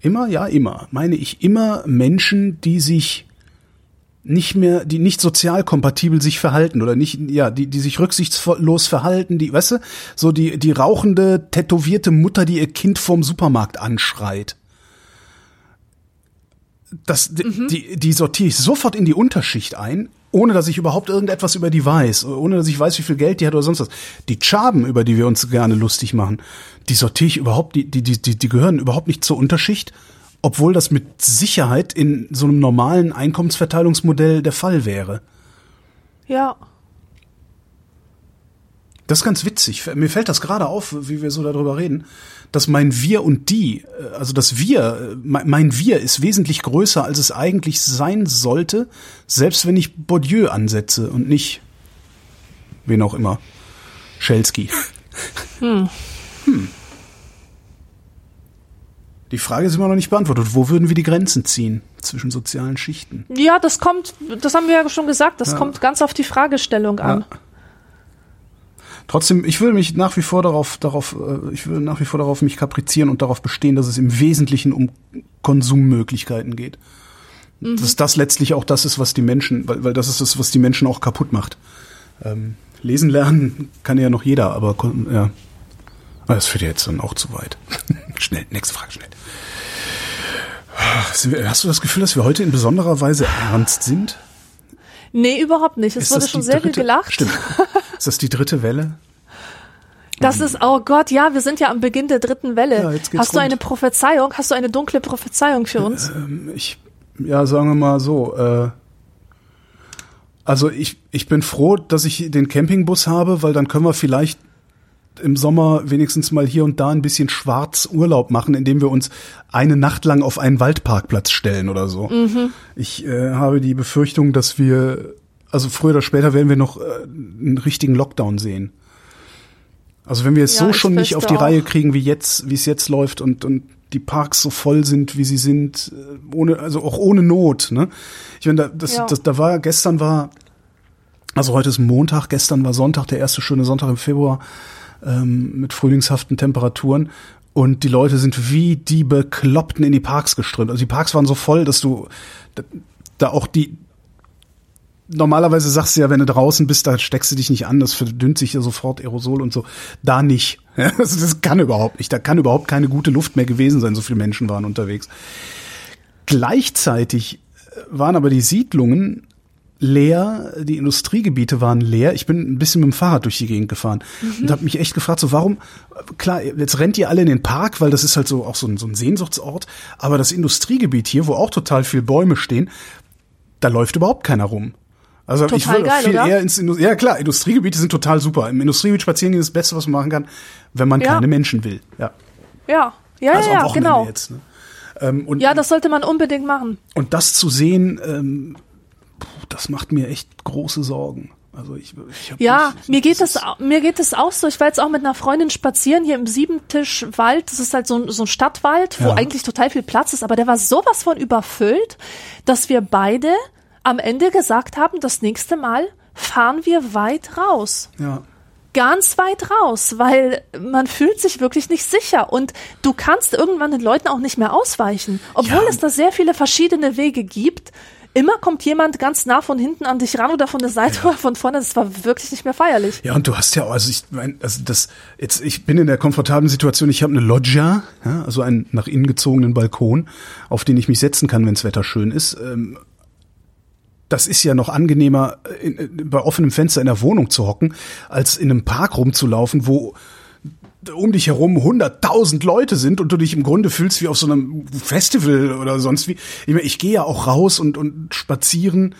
immer, ja, immer, meine ich immer Menschen, die sich nicht mehr, die nicht sozial kompatibel sich verhalten oder nicht, ja, die, die sich rücksichtslos verhalten, die, weißt du, so die, die rauchende, tätowierte Mutter, die ihr Kind vorm Supermarkt anschreit. Das, die, die, die sortiere ich sofort in die Unterschicht ein, ohne dass ich überhaupt irgendetwas über die weiß, ohne dass ich weiß, wie viel Geld die hat oder sonst was. Die Chaben, über die wir uns gerne lustig machen, die sortiere ich überhaupt, die, die, die, die gehören überhaupt nicht zur Unterschicht, obwohl das mit Sicherheit in so einem normalen Einkommensverteilungsmodell der Fall wäre. Ja. Das ist ganz witzig. Mir fällt das gerade auf, wie wir so darüber reden, dass mein Wir und die, äh, also das Wir, äh, mein Wir ist wesentlich größer, als es eigentlich sein sollte, selbst wenn ich Bourdieu ansetze und nicht wen auch immer. Schelsky. Hm. Die Frage ist immer noch nicht beantwortet. Wo würden wir die Grenzen ziehen zwischen sozialen Schichten? Ja, das kommt, das haben wir ja schon gesagt, das Ja. kommt ganz auf die Fragestellung an. Trotzdem, ich will mich nach wie vor darauf, darauf, äh, ich will nach wie vor darauf mich kaprizieren und darauf bestehen, dass es im Wesentlichen um Konsummöglichkeiten geht. Mhm. Dass das letztlich auch das ist, was die Menschen, weil, weil das ist das, was die Menschen auch kaputt macht. Ähm, lesen lernen kann ja noch jeder, aber ja. Das führt ja jetzt dann auch zu weit. schnell, nächste Frage, schnell. Hast du das Gefühl, dass wir heute in besonderer Weise ernst sind? Nee, überhaupt nicht. Es ist wurde schon sehr dritte, viel gelacht. Stimmt. Ist das die dritte Welle? Das ist, oh Gott, ja, wir sind ja am Beginn der dritten Welle. Ja, jetzt geht's hast du eine Prophezeiung? Hast du eine dunkle Prophezeiung für uns? Ähm, ich, ja, sagen wir mal so. Äh, also ich, ich bin froh, dass ich den Campingbus habe, weil dann können wir vielleicht im Sommer wenigstens mal hier und da ein bisschen schwarz Urlaub machen, indem wir uns eine Nacht lang auf einen Waldparkplatz stellen oder so. Mhm. Ich äh, habe die Befürchtung, dass wir, also früher oder später werden wir noch äh, einen richtigen Lockdown sehen. Also wenn wir es ja, so schon nicht auf die auch. Reihe kriegen, wie jetzt, wie es jetzt läuft und, und die Parks so voll sind, wie sie sind, äh, ohne, also auch ohne Not, ne? Ich meine, da, das, ja. das, da war, gestern war, also heute ist Montag, gestern war Sonntag, der erste schöne Sonntag im Februar ähm, mit frühlingshaften Temperaturen. Und die Leute sind wie die Bekloppten in die Parks geströmt. Also die Parks waren so voll, dass du da, auch die, normalerweise sagst du ja, wenn du draußen bist, da steckst du dich nicht an, das verdünnt sich ja sofort Aerosol und so. Da nicht. Also das kann überhaupt nicht. Da kann überhaupt keine gute Luft mehr gewesen sein, so viele Menschen waren unterwegs. Gleichzeitig waren aber die Siedlungen leer, die Industriegebiete waren leer. Ich bin ein bisschen mit dem Fahrrad durch die Gegend gefahren mhm. und habe mich echt gefragt, so warum, klar, jetzt rennt ihr alle in den Park, weil das ist halt so auch so ein, so ein Sehnsuchtsort, aber das Industriegebiet hier, wo auch total viel Bäume stehen, da läuft überhaupt keiner rum. Also total ich würde viel oder? eher ins Indust Ja klar, Industriegebiete sind total super. Im Industriegebiet spazieren ist das Beste, was man machen kann, wenn man ja. keine Menschen will. Ja. Ja, ja, also ja, genau. Jetzt, ne? ähm, und, ja, das sollte man unbedingt machen. Und das zu sehen, ähm, das macht mir echt große Sorgen. Also ich, ich ja, nicht, mir geht das, mir geht das auch so. Ich war jetzt auch mit einer Freundin spazieren hier im Siebentischwald. Das ist halt so ein, so ein Stadtwald, wo ja. eigentlich total viel Platz ist, aber der war sowas von überfüllt, dass wir beide am Ende gesagt haben, das nächste Mal fahren wir weit raus. Ja. Ganz weit raus, weil man fühlt sich wirklich nicht sicher und du kannst irgendwann den Leuten auch nicht mehr ausweichen, obwohl ja. es da sehr viele verschiedene Wege gibt immer kommt jemand ganz nah von hinten an dich ran oder von der Seite ja. oder von vorne. Das war wirklich nicht mehr feierlich. Ja, und du hast ja auch, also ich mein, also das, jetzt, ich bin in der komfortablen Situation, ich habe eine Loggia, ja, also einen nach innen gezogenen Balkon, auf den ich mich setzen kann, wenns Wetter schön ist. Ähm, das ist ja noch angenehmer, in, bei offenem Fenster in der Wohnung zu hocken, als in einem Park rumzulaufen, wo um dich herum hunderttausend Leute sind und du dich im Grunde fühlst wie auf so einem Festival oder sonst wie. Ich, meine, ich gehe ja auch raus und, und spazieren,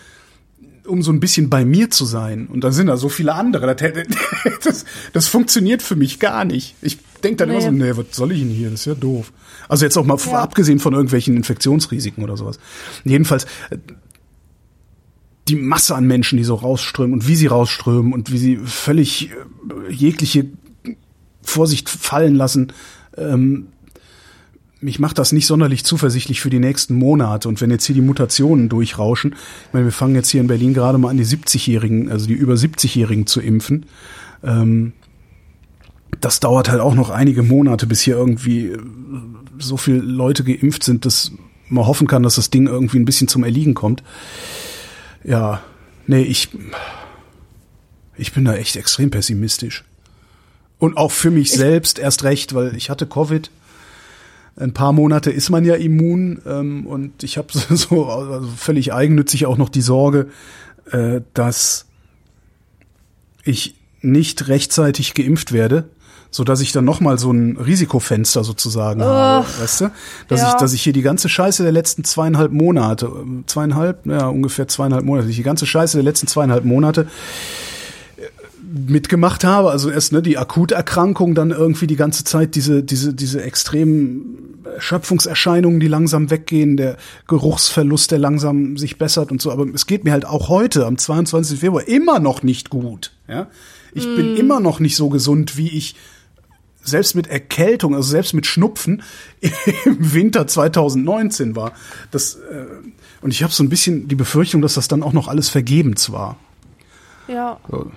um so ein bisschen bei mir zu sein. Und dann sind da so viele andere. Das, das, das funktioniert für mich gar nicht. Ich denke dann nee. immer so, nee, was soll ich denn hier? Das ist ja doof. Also jetzt auch mal ja. abgesehen von irgendwelchen Infektionsrisiken oder sowas. Jedenfalls, die Masse an Menschen, die so rausströmen und wie sie rausströmen und wie sie völlig äh, jegliche Vorsicht fallen lassen. Ähm, mich macht das nicht sonderlich zuversichtlich für die nächsten Monate. Und wenn jetzt hier die Mutationen durchrauschen, ich meine, wir fangen jetzt hier in Berlin gerade mal an, die 70-Jährigen, also die über 70-Jährigen zu impfen. Ähm, das dauert halt auch noch einige Monate, bis hier irgendwie äh, so viele Leute geimpft sind, dass man hoffen kann, dass das Ding irgendwie ein bisschen zum Erliegen kommt. Ja, nee, ich, ich bin da echt extrem pessimistisch. Und auch für mich ich selbst erst recht, weil ich hatte Covid. Ein paar Monate ist man ja immun ähm, und ich habe so also völlig eigennützig auch noch die Sorge, äh, dass ich nicht rechtzeitig geimpft werde, so dass ich dann noch mal so ein Risikofenster sozusagen oh, habe, weißt du, dass ja. ich, dass ich hier die ganze Scheiße der letzten zweieinhalb Monate, ähm, zweieinhalb, ja ungefähr zweieinhalb Monate, die ganze Scheiße der letzten zweieinhalb Monate mitgemacht habe, also erst ne, die Akuterkrankung, dann irgendwie die ganze Zeit diese diese diese extremen Erschöpfungserscheinungen, die langsam weggehen, der Geruchsverlust, der langsam sich bessert und so. Aber es geht mir halt auch heute am 22. Februar immer noch nicht gut. Ja, ich mm. bin immer noch nicht so gesund, wie ich selbst mit Erkältung, also selbst mit Schnupfen im Winter 2019 war. Das äh, und ich habe so ein bisschen die Befürchtung, dass das dann auch noch alles vergebens war. Ja. So.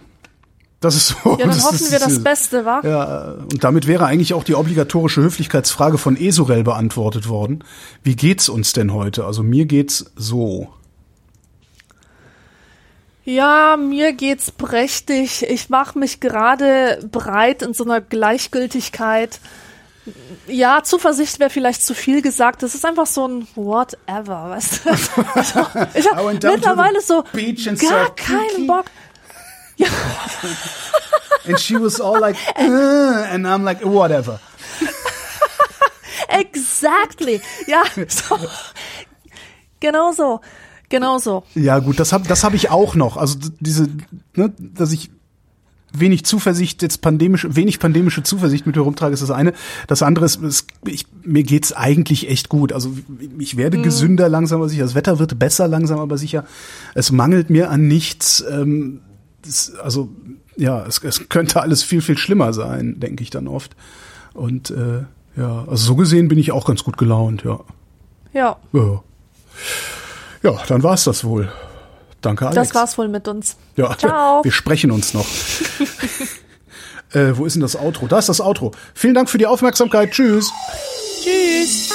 Das ist so. Ja, dann hoffen ist, wir das Beste, wa? Ja, und damit wäre eigentlich auch die obligatorische Höflichkeitsfrage von Esurel beantwortet worden. Wie geht's uns denn heute? Also mir geht's so. Ja, mir geht's prächtig. Ich mache mich gerade breit in so einer Gleichgültigkeit. Ja, Zuversicht wäre vielleicht zu viel gesagt. Das ist einfach so ein whatever, weißt du? Ich habe to mittlerweile so gar keinen. Bock. And she was all like, uh, and I'm like, whatever. Exactly. Ja, so. genau so. Genau so. Ja, gut, das habe das hab ich auch noch. Also diese, ne, dass ich wenig Zuversicht, jetzt pandemische, wenig pandemische Zuversicht mit mir rumtrage, ist das eine. Das andere ist, es, ich, mir geht's eigentlich echt gut. Also ich werde gesünder langsam aber sicher. Das Wetter wird besser langsam aber sicher. Es mangelt mir an nichts. Ähm, das, also ja, es, es könnte alles viel, viel schlimmer sein, denke ich dann oft. Und äh, ja, also so gesehen bin ich auch ganz gut gelaunt, ja. Ja, Ja, ja dann war's das wohl. Danke, Alex. das war's wohl mit uns. Ja, Ciao. wir sprechen uns noch. äh, wo ist denn das Outro? Da ist das Outro. Vielen Dank für die Aufmerksamkeit. Tschüss. Tschüss.